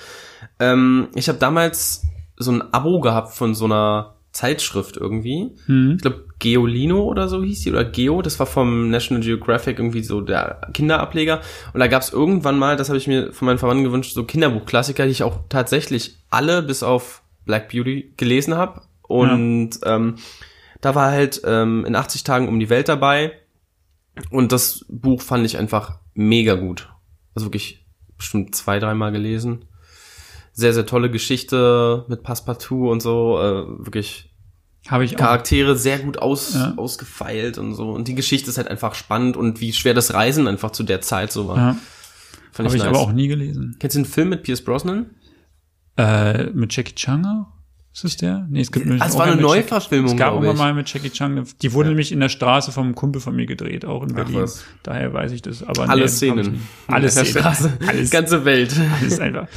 [SPEAKER 2] Ähm, ich habe damals so ein Abo gehabt von so einer Zeitschrift irgendwie.
[SPEAKER 1] Hm.
[SPEAKER 2] Ich glaube, Geolino oder so hieß die, oder Geo, das war vom National Geographic irgendwie so der Kinderableger. Und da gab es irgendwann mal, das habe ich mir von meinen Verwandten gewünscht, so Kinderbuchklassiker, die ich auch tatsächlich alle bis auf Black Beauty gelesen habe. Und ähm, da war halt ähm, in 80 Tagen um die Welt dabei. Und das Buch fand ich einfach mega gut. Also wirklich bestimmt zwei, dreimal gelesen. Sehr, sehr tolle Geschichte mit Passepartout und so. Äh, wirklich
[SPEAKER 1] Habe ich auch.
[SPEAKER 2] Charaktere sehr gut aus,
[SPEAKER 1] Ja.
[SPEAKER 2] ausgefeilt und so. Und die Geschichte ist halt einfach spannend und wie schwer das Reisen einfach zu der Zeit so war.
[SPEAKER 1] Ja, habe ich
[SPEAKER 2] nice.
[SPEAKER 1] aber auch nie gelesen.
[SPEAKER 2] Kennst du den Film mit Pierce Brosnan?
[SPEAKER 1] Äh, mit Jackie Chan auch? Ist es der? Nee, es gibt
[SPEAKER 2] Ah, es war eine Neuverfilmung,
[SPEAKER 1] Es gab
[SPEAKER 2] ich.
[SPEAKER 1] mal mit Jackie Chan. Die wurde nämlich in der Straße vom Kumpel von mir gedreht, auch in Berlin.
[SPEAKER 2] was.
[SPEAKER 1] Daher weiß ich das. Aber
[SPEAKER 2] Alle
[SPEAKER 1] nee,
[SPEAKER 2] Szenen.
[SPEAKER 1] Alle Szenen.
[SPEAKER 2] Straße.
[SPEAKER 1] Alles,
[SPEAKER 2] Ganze Welt.
[SPEAKER 1] alles einfach.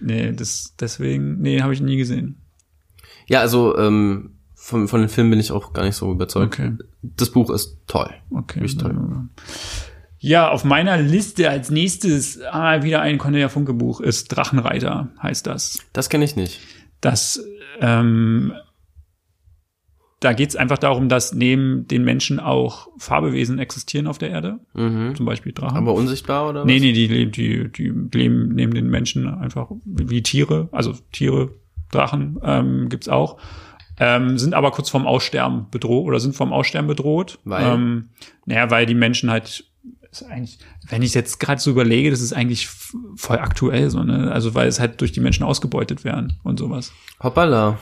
[SPEAKER 1] Nee, das, deswegen, nee, habe ich nie gesehen.
[SPEAKER 2] Ja, also ähm, von, von den Filmen bin ich auch gar nicht so überzeugt.
[SPEAKER 1] Okay.
[SPEAKER 2] Das Buch ist toll.
[SPEAKER 1] Okay.
[SPEAKER 2] Richtig toll.
[SPEAKER 1] Ja, auf meiner Liste als nächstes ah, wieder ein Cornelia Funke Buch ist Drachenreiter, heißt das.
[SPEAKER 2] Das kenne ich nicht.
[SPEAKER 1] Das, ähm, da geht es einfach darum, dass neben den Menschen auch Fabelwesen existieren auf der Erde,
[SPEAKER 2] Mhm.
[SPEAKER 1] zum Beispiel Drachen.
[SPEAKER 2] Aber unsichtbar oder was?
[SPEAKER 1] nee, nee, die leben, die, die leben neben den Menschen einfach wie wie Tiere, also Tiere, Drachen ähm, gibt's auch. Ähm, sind aber kurz vorm Aussterben bedroht oder sind vorm Aussterben bedroht.
[SPEAKER 2] Weil?
[SPEAKER 1] Ähm, naja, weil die Menschen halt ist eigentlich, wenn ich jetzt gerade so überlege, das ist eigentlich voll aktuell so, ne? Also weil es halt durch die Menschen ausgebeutet werden und sowas.
[SPEAKER 2] Hoppala.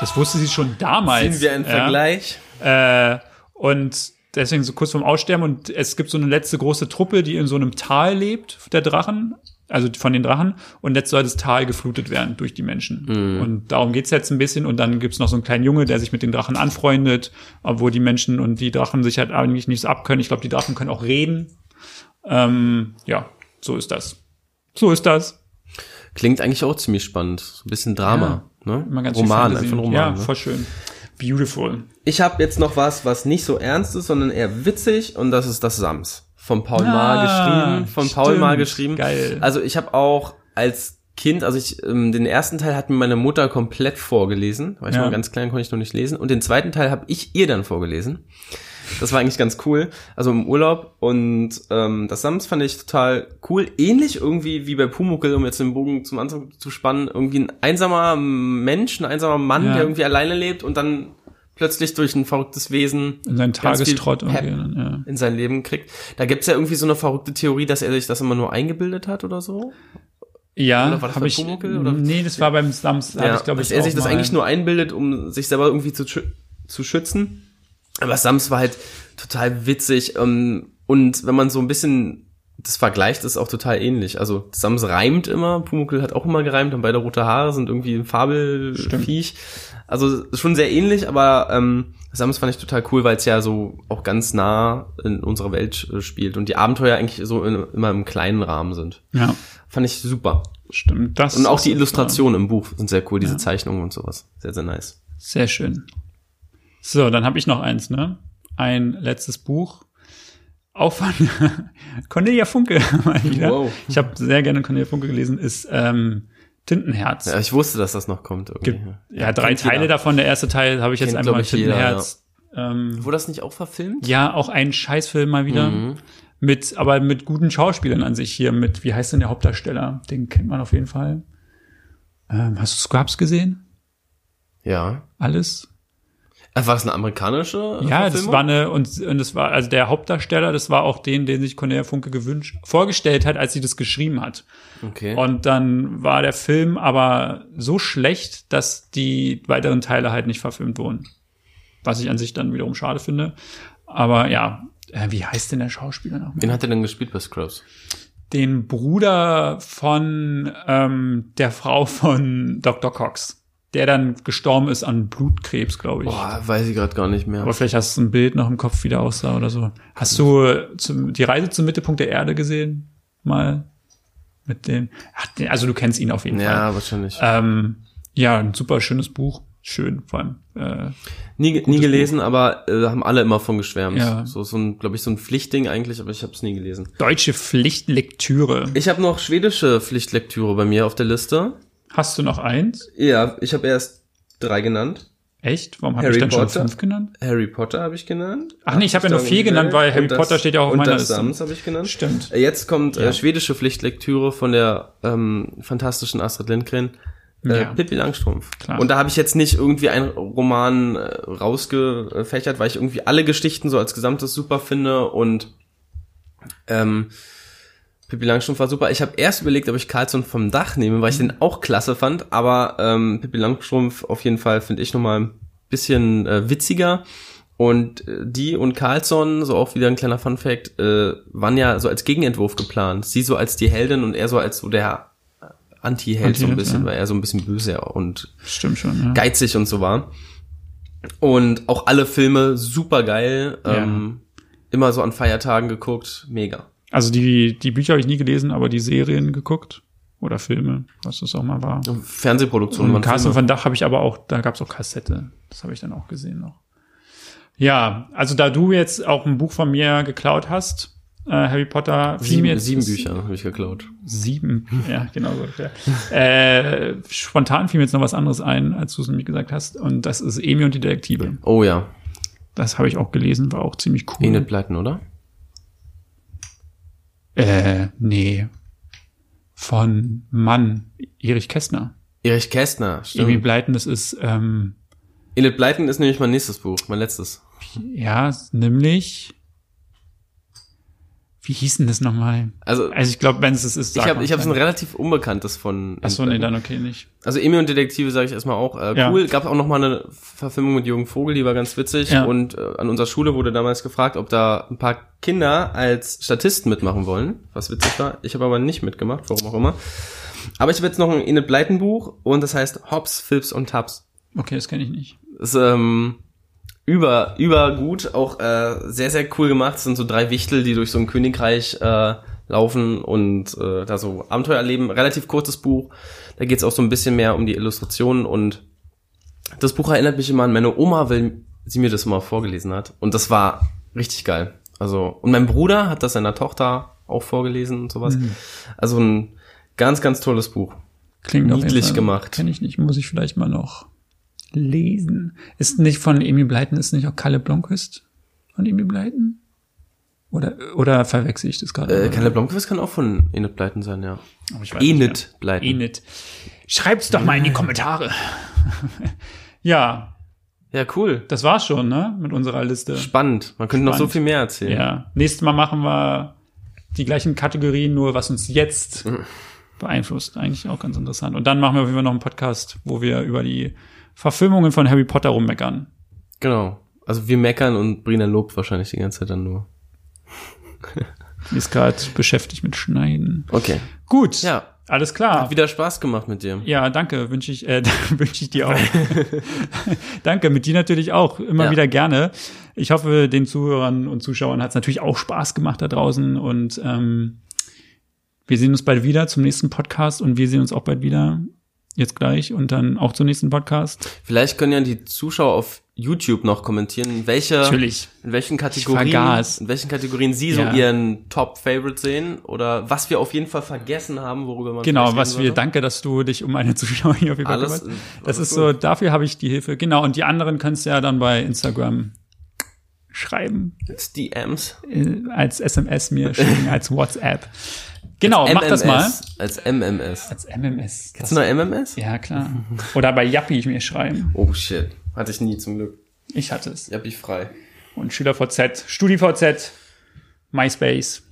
[SPEAKER 1] Das wusste sie schon damals.
[SPEAKER 2] Ziehen wir einen
[SPEAKER 1] ja.
[SPEAKER 2] Vergleich?
[SPEAKER 1] Äh, und deswegen so kurz vorm Aussterben und es gibt so eine letzte große Truppe, die in so einem Tal lebt, der Drachen, also von den Drachen, und jetzt soll das Tal geflutet werden durch die Menschen. Und darum geht's jetzt ein bisschen. Und dann gibt's noch so einen kleinen Junge, der sich mit den Drachen anfreundet, obwohl die Menschen und die Drachen sich halt eigentlich nicht so abkönnen. Ich glaube, die Drachen können auch reden. Ähm, ja, so ist das. So ist das.
[SPEAKER 2] Klingt eigentlich auch ziemlich spannend. So ein bisschen Drama. Ne?
[SPEAKER 1] Immer ganz
[SPEAKER 2] Roman, einfach ein Roman.
[SPEAKER 1] Ja,
[SPEAKER 2] ne?
[SPEAKER 1] voll schön. Beautiful.
[SPEAKER 2] Ich habe jetzt noch was, was nicht so ernst ist, sondern eher witzig und das ist das Sams. Von Paul
[SPEAKER 1] Ah,
[SPEAKER 2] Maar geschrieben. Von Paul
[SPEAKER 1] stimmt.
[SPEAKER 2] Maar geschrieben.
[SPEAKER 1] Geil.
[SPEAKER 2] Also ich habe auch als Kind, also ich, ähm, den ersten Teil hat mir meine Mutter komplett vorgelesen. War ich
[SPEAKER 1] Ja.
[SPEAKER 2] noch ganz klein, konnte ich noch nicht lesen. Und den zweiten Teil habe ich ihr dann vorgelesen. Das war eigentlich ganz cool. Also im Urlaub. Und ähm, das Sams fand ich total cool. Ähnlich irgendwie wie bei Pumuckel, um jetzt den Bogen zum Anfang zu spannen. Irgendwie ein einsamer Mensch, ein einsamer Mann,
[SPEAKER 1] Ja.
[SPEAKER 2] der irgendwie alleine lebt und dann plötzlich durch ein verrücktes Wesen
[SPEAKER 1] In seinen Tagestrott irgendwie. Ja.
[SPEAKER 2] in sein Leben kriegt. Da gibt's ja irgendwie so eine verrückte Theorie, dass er sich das immer nur eingebildet hat oder so.
[SPEAKER 1] Ja, habe ich.
[SPEAKER 2] Pumuckl, oder?
[SPEAKER 1] Nee, das war beim Slums. hab ich, glaub
[SPEAKER 2] dass
[SPEAKER 1] ich,
[SPEAKER 2] er sich das eigentlich nur einbildet, um sich selber irgendwie zu, zu schützen. Aber Sams war halt total witzig. Ähm, und wenn man so ein bisschen das vergleicht, ist auch total ähnlich. Also Sams reimt immer, Pumuckl hat auch immer gereimt und beide rote Haare sind irgendwie ein Fabelviech. Also schon sehr ähnlich, aber ähm, Sams fand ich total cool, weil es ja so auch ganz nah in unserer Welt äh, spielt und die Abenteuer eigentlich so in, immer im kleinen Rahmen sind.
[SPEAKER 1] Ja,
[SPEAKER 2] Fand ich super.
[SPEAKER 1] stimmt. Das
[SPEAKER 2] Und auch die Illustrationen im Buch sind sehr cool, diese
[SPEAKER 1] Ja.
[SPEAKER 2] Zeichnungen und sowas. Sehr, sehr nice.
[SPEAKER 1] Sehr schön. So, dann habe ich noch eins, ne? Ein letztes Buch. Auch von Cornelia Funke mal wieder.
[SPEAKER 2] Wow.
[SPEAKER 1] Ich habe sehr gerne Cornelia Funke gelesen, ist ähm, Tintenherz.
[SPEAKER 2] Ja, ich wusste, dass das noch kommt irgendwie.
[SPEAKER 1] Gibt, ja, drei
[SPEAKER 2] Kennt
[SPEAKER 1] Teile
[SPEAKER 2] jeder.
[SPEAKER 1] davon. Der erste Teil habe ich jetzt
[SPEAKER 2] Kennt,
[SPEAKER 1] einfach
[SPEAKER 2] glaub
[SPEAKER 1] mal
[SPEAKER 2] ich, jeder,
[SPEAKER 1] Tintenherz. Ähm,
[SPEAKER 2] Wurde das nicht auch verfilmt?
[SPEAKER 1] ja, auch ein Scheißfilm mal wieder.
[SPEAKER 2] Mhm.
[SPEAKER 1] Mit, aber mit guten Schauspielern an sich hier. Mit, wie heißt denn der Hauptdarsteller? Den kennt man auf jeden Fall. Ähm, hast du Scrubs gesehen?
[SPEAKER 2] Ja.
[SPEAKER 1] Alles?
[SPEAKER 2] Äh, War das eine amerikanische
[SPEAKER 1] Ja, das
[SPEAKER 2] Verfilmung?
[SPEAKER 1] war eine, und, und das war, also der Hauptdarsteller, das war auch den, den sich Cornelia Funke gewünscht, vorgestellt hat, als sie das geschrieben hat.
[SPEAKER 2] Okay.
[SPEAKER 1] Und dann war der Film aber so schlecht, dass die weiteren Teile halt nicht verfilmt wurden. Was ich an sich dann wiederum schade finde. Aber ja, äh, wie heißt denn der Schauspieler noch?
[SPEAKER 2] Wen hat er denn gespielt bei Scrubs?
[SPEAKER 1] Den Bruder von ähm, der Frau von Dr. Cox, der dann gestorben ist an Blutkrebs, glaube ich.
[SPEAKER 2] Boah, weiß ich gerade gar nicht mehr.
[SPEAKER 1] Aber vielleicht hast du ein Bild noch im Kopf, wie der aussah oder so. Hast du zum, die Reise zum Mittelpunkt der Erde gesehen? Mal mit dem. Ach, also du kennst ihn auf jeden Fall.
[SPEAKER 2] ja, wahrscheinlich.
[SPEAKER 1] Ähm, ja, ein super schönes Buch. schön, vor allem. Äh,
[SPEAKER 2] Nie, nie gelesen, aber äh, haben alle immer von geschwärmt.
[SPEAKER 1] Ja.
[SPEAKER 2] So, so ein, glaube ich, so ein Pflichtding eigentlich, aber ich habe es nie gelesen.
[SPEAKER 1] deutsche Pflichtlektüre.
[SPEAKER 2] Ich habe noch schwedische Pflichtlektüre bei mir auf der Liste.
[SPEAKER 1] Hast du noch eins?
[SPEAKER 2] Ja, ich habe erst drei genannt.
[SPEAKER 1] Echt? Warum habe ich dann schon
[SPEAKER 2] Potter.
[SPEAKER 1] fünf genannt?
[SPEAKER 2] Harry Potter habe ich genannt.
[SPEAKER 1] Ach nee, ich habe ja nur vier genannt, weil Harry
[SPEAKER 2] Und das-
[SPEAKER 1] Potter steht ja auch auf
[SPEAKER 2] und
[SPEAKER 1] meiner
[SPEAKER 2] das
[SPEAKER 1] Liste.
[SPEAKER 2] Sams habe ich genannt.
[SPEAKER 1] Stimmt.
[SPEAKER 2] Äh, Jetzt kommt
[SPEAKER 1] Ja.
[SPEAKER 2] äh, schwedische Pflichtlektüre von der ähm, fantastischen Astrid Lindgren. Äh,
[SPEAKER 1] Ja.
[SPEAKER 2] Pippi Langstrumpf.
[SPEAKER 1] Klar.
[SPEAKER 2] Und da habe ich jetzt nicht irgendwie einen Roman äh, rausgefächert, weil ich irgendwie alle Geschichten so als Gesamtes super finde und ähm, Pippi Langstrumpf war super. Ich habe erst überlegt, ob ich Carlson vom Dach nehme, weil ich den auch klasse fand, aber ähm, Pippi Langstrumpf auf jeden Fall finde ich nochmal ein bisschen äh, witziger. Und äh, die und Carlson, so auch wieder ein kleiner Funfact, äh, waren ja so als Gegenentwurf geplant. Sie so als die Heldin und er so als so der Anti-Held so ein bisschen,
[SPEAKER 1] ja.
[SPEAKER 2] weil er so ein bisschen böse und
[SPEAKER 1] Stimmt schon, ja.
[SPEAKER 2] geizig und so war. Und auch alle Filme super geil.
[SPEAKER 1] Ja.
[SPEAKER 2] Ähm, immer so an Feiertagen geguckt. Mega.
[SPEAKER 1] Also die, die Bücher habe ich nie gelesen, aber die Serien geguckt. Oder Filme, was das auch mal war.
[SPEAKER 2] Fernsehproduktionen.
[SPEAKER 1] Und
[SPEAKER 2] Filme.
[SPEAKER 1] van Dach habe ich aber auch, da gab es auch Kassette. Das habe ich dann auch gesehen noch. Ja, also da du jetzt auch ein Buch von mir geklaut hast, äh, Harry Potter,
[SPEAKER 2] Sieben,
[SPEAKER 1] jetzt
[SPEAKER 2] sieben Bücher habe ich geklaut.
[SPEAKER 1] Sieben, ja, genau so. Ja. Äh, spontan fiel mir jetzt noch was anderes ein, als du es nämlich gesagt hast. Und das ist Emi und die Detektive.
[SPEAKER 2] Oh ja.
[SPEAKER 1] Das habe ich auch gelesen, war auch ziemlich cool.
[SPEAKER 2] Enid Blyton, oder?
[SPEAKER 1] Äh, nee. Von Mann, Erich Kästner.
[SPEAKER 2] Erich Kästner, stimmt.
[SPEAKER 1] Bleiten, das ist, ähm,
[SPEAKER 2] Enid Blyton ist nämlich mein nächstes Buch, mein letztes.
[SPEAKER 1] ja, nämlich, wie hieß denn das nochmal?
[SPEAKER 2] Also,
[SPEAKER 1] Also ich glaube, wenn es ist,
[SPEAKER 2] ich
[SPEAKER 1] sag
[SPEAKER 2] habe
[SPEAKER 1] mal
[SPEAKER 2] ich hab so ein relativ unbekanntes von
[SPEAKER 1] Achso, nee, dann okay, nicht.
[SPEAKER 2] Also Emil und Detektive sage ich erstmal auch äh,
[SPEAKER 1] Ja.
[SPEAKER 2] cool. Gab auch noch mal eine Verfilmung mit Jürgen Vogel, die war ganz witzig.
[SPEAKER 1] Ja.
[SPEAKER 2] Und äh, an unserer Schule wurde damals gefragt, ob da ein paar Kinder als Statisten mitmachen wollen, was witzig war. Ich habe aber nicht mitgemacht, warum auch immer. Aber ich habe jetzt noch ein Enid Blyton Buch und das heißt Hops, Philps und Taps.
[SPEAKER 1] Okay, das kenne ich nicht.
[SPEAKER 2] Ist ähm, über über gut, auch äh, sehr sehr cool gemacht. Es sind so drei Wichtel, die durch so ein Königreich äh, laufen und äh, da so Abenteuer erleben. Relativ kurzes Buch. Da geht's auch so ein bisschen mehr um die Illustrationen und das Buch erinnert mich immer an meine Oma, weil sie mir das mal vorgelesen hat und das war richtig geil. Also und mein Bruder hat das seiner Tochter auch vorgelesen und sowas. Also ein ganz ganz tolles Buch.
[SPEAKER 1] Klingt
[SPEAKER 2] Niedlich gemacht.
[SPEAKER 1] Kenne ich nicht, muss ich vielleicht mal noch lesen. Ist nicht von Emil Bleiten, ist nicht auch Kalle Blomqvist von Emil Bleiten? Oder, oder verwechsel ich das gerade?
[SPEAKER 2] Äh, Kalle Blomqvist kann auch von Enid Blyton sein, ja. Enid. Blyton.
[SPEAKER 1] Enid. Schreibt's doch mal in die Kommentare. ja,
[SPEAKER 2] Ja, cool.
[SPEAKER 1] das war's schon, ne? Mit unserer Liste.
[SPEAKER 2] Spannend. Man könnte noch so
[SPEAKER 1] Spannend.
[SPEAKER 2] viel mehr erzählen.
[SPEAKER 1] Ja. Nächstes Mal machen wir die gleichen Kategorien, nur was uns jetzt
[SPEAKER 2] Mhm.
[SPEAKER 1] beeinflusst. Eigentlich auch ganz interessant. Und dann machen wir auf jeden Fall noch einen Podcast, wo wir über die Verfilmungen von Harry Potter rummeckern.
[SPEAKER 2] Genau. Also wir meckern und Brina lobt wahrscheinlich die ganze Zeit dann nur.
[SPEAKER 1] Die ist gerade beschäftigt mit Schneiden.
[SPEAKER 2] Okay.
[SPEAKER 1] Gut.
[SPEAKER 2] Ja.
[SPEAKER 1] Alles klar.
[SPEAKER 2] Hat wieder Spaß gemacht mit dir.
[SPEAKER 1] Ja, danke, wünsche ich, äh, wünsche ich dir auch. danke, mit dir natürlich auch, immer
[SPEAKER 2] Ja.
[SPEAKER 1] wieder gerne. Ich hoffe, den Zuhörern und Zuschauern hat es natürlich auch Spaß gemacht da draußen und ähm, wir sehen uns bald wieder zum nächsten Podcast und wir sehen uns auch bald wieder jetzt gleich und dann auch zum nächsten Podcast.
[SPEAKER 2] Vielleicht können ja die Zuschauer auf YouTube noch kommentieren, in welche,
[SPEAKER 1] Natürlich.
[SPEAKER 2] in welchen Kategorien, in welchen Kategorien Sie so
[SPEAKER 1] Ja.
[SPEAKER 2] Ihren Top-Favorite sehen oder was wir auf jeden Fall vergessen haben, worüber man
[SPEAKER 1] Genau, was wir, danke, dass du dich um meine Zuschauer hier auf jeden Fall
[SPEAKER 2] Alles-
[SPEAKER 1] kümmerst. Das ist
[SPEAKER 2] gut.
[SPEAKER 1] so, dafür habe ich die Hilfe. Genau, und die anderen kannst du ja dann bei Instagram schreiben.
[SPEAKER 2] Als DMs.
[SPEAKER 1] äh, als SMS mir schicken, als WhatsApp. Genau, mach das mal.
[SPEAKER 2] Als MMS.
[SPEAKER 1] Als MMS.
[SPEAKER 2] Ist
[SPEAKER 1] Das,
[SPEAKER 2] noch MMS?
[SPEAKER 1] ja, klar. Oder bei Yappi mir schreiben.
[SPEAKER 2] Oh shit. Hatte ich nie zum Glück.
[SPEAKER 1] Ich hatte es.
[SPEAKER 2] Ja, bin ich frei.
[SPEAKER 1] Und SchülerVZ, StudiVZ, MySpace.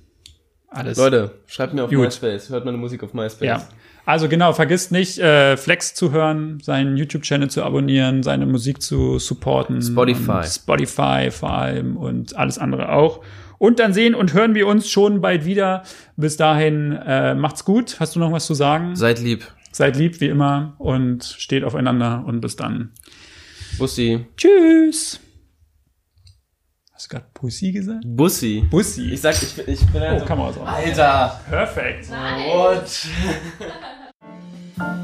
[SPEAKER 1] Alles.
[SPEAKER 2] Leute, schreibt mir auf
[SPEAKER 1] Gut.
[SPEAKER 2] MySpace. Hört meine Musik auf MySpace.
[SPEAKER 1] Ja. Also genau, vergisst nicht, äh, Flex zu hören, seinen YouTube-Channel zu abonnieren, seine Musik zu supporten.
[SPEAKER 2] Spotify.
[SPEAKER 1] Spotify vor allem und alles andere auch. Und dann sehen und hören wir uns schon bald wieder. Bis dahin, äh, macht's gut. Hast du noch was zu sagen?
[SPEAKER 2] Seid lieb.
[SPEAKER 1] Seid lieb wie immer und steht aufeinander und bis dann.
[SPEAKER 2] Bussi.
[SPEAKER 1] Tschüss. Hast du gerade Pussy gesagt?
[SPEAKER 2] Bussi.
[SPEAKER 1] Bussi.
[SPEAKER 2] Ich sag, ich, bin- ich bin
[SPEAKER 1] oh,
[SPEAKER 2] also.
[SPEAKER 1] Kamera aus.
[SPEAKER 2] Alter.
[SPEAKER 1] Perfekt.
[SPEAKER 2] What?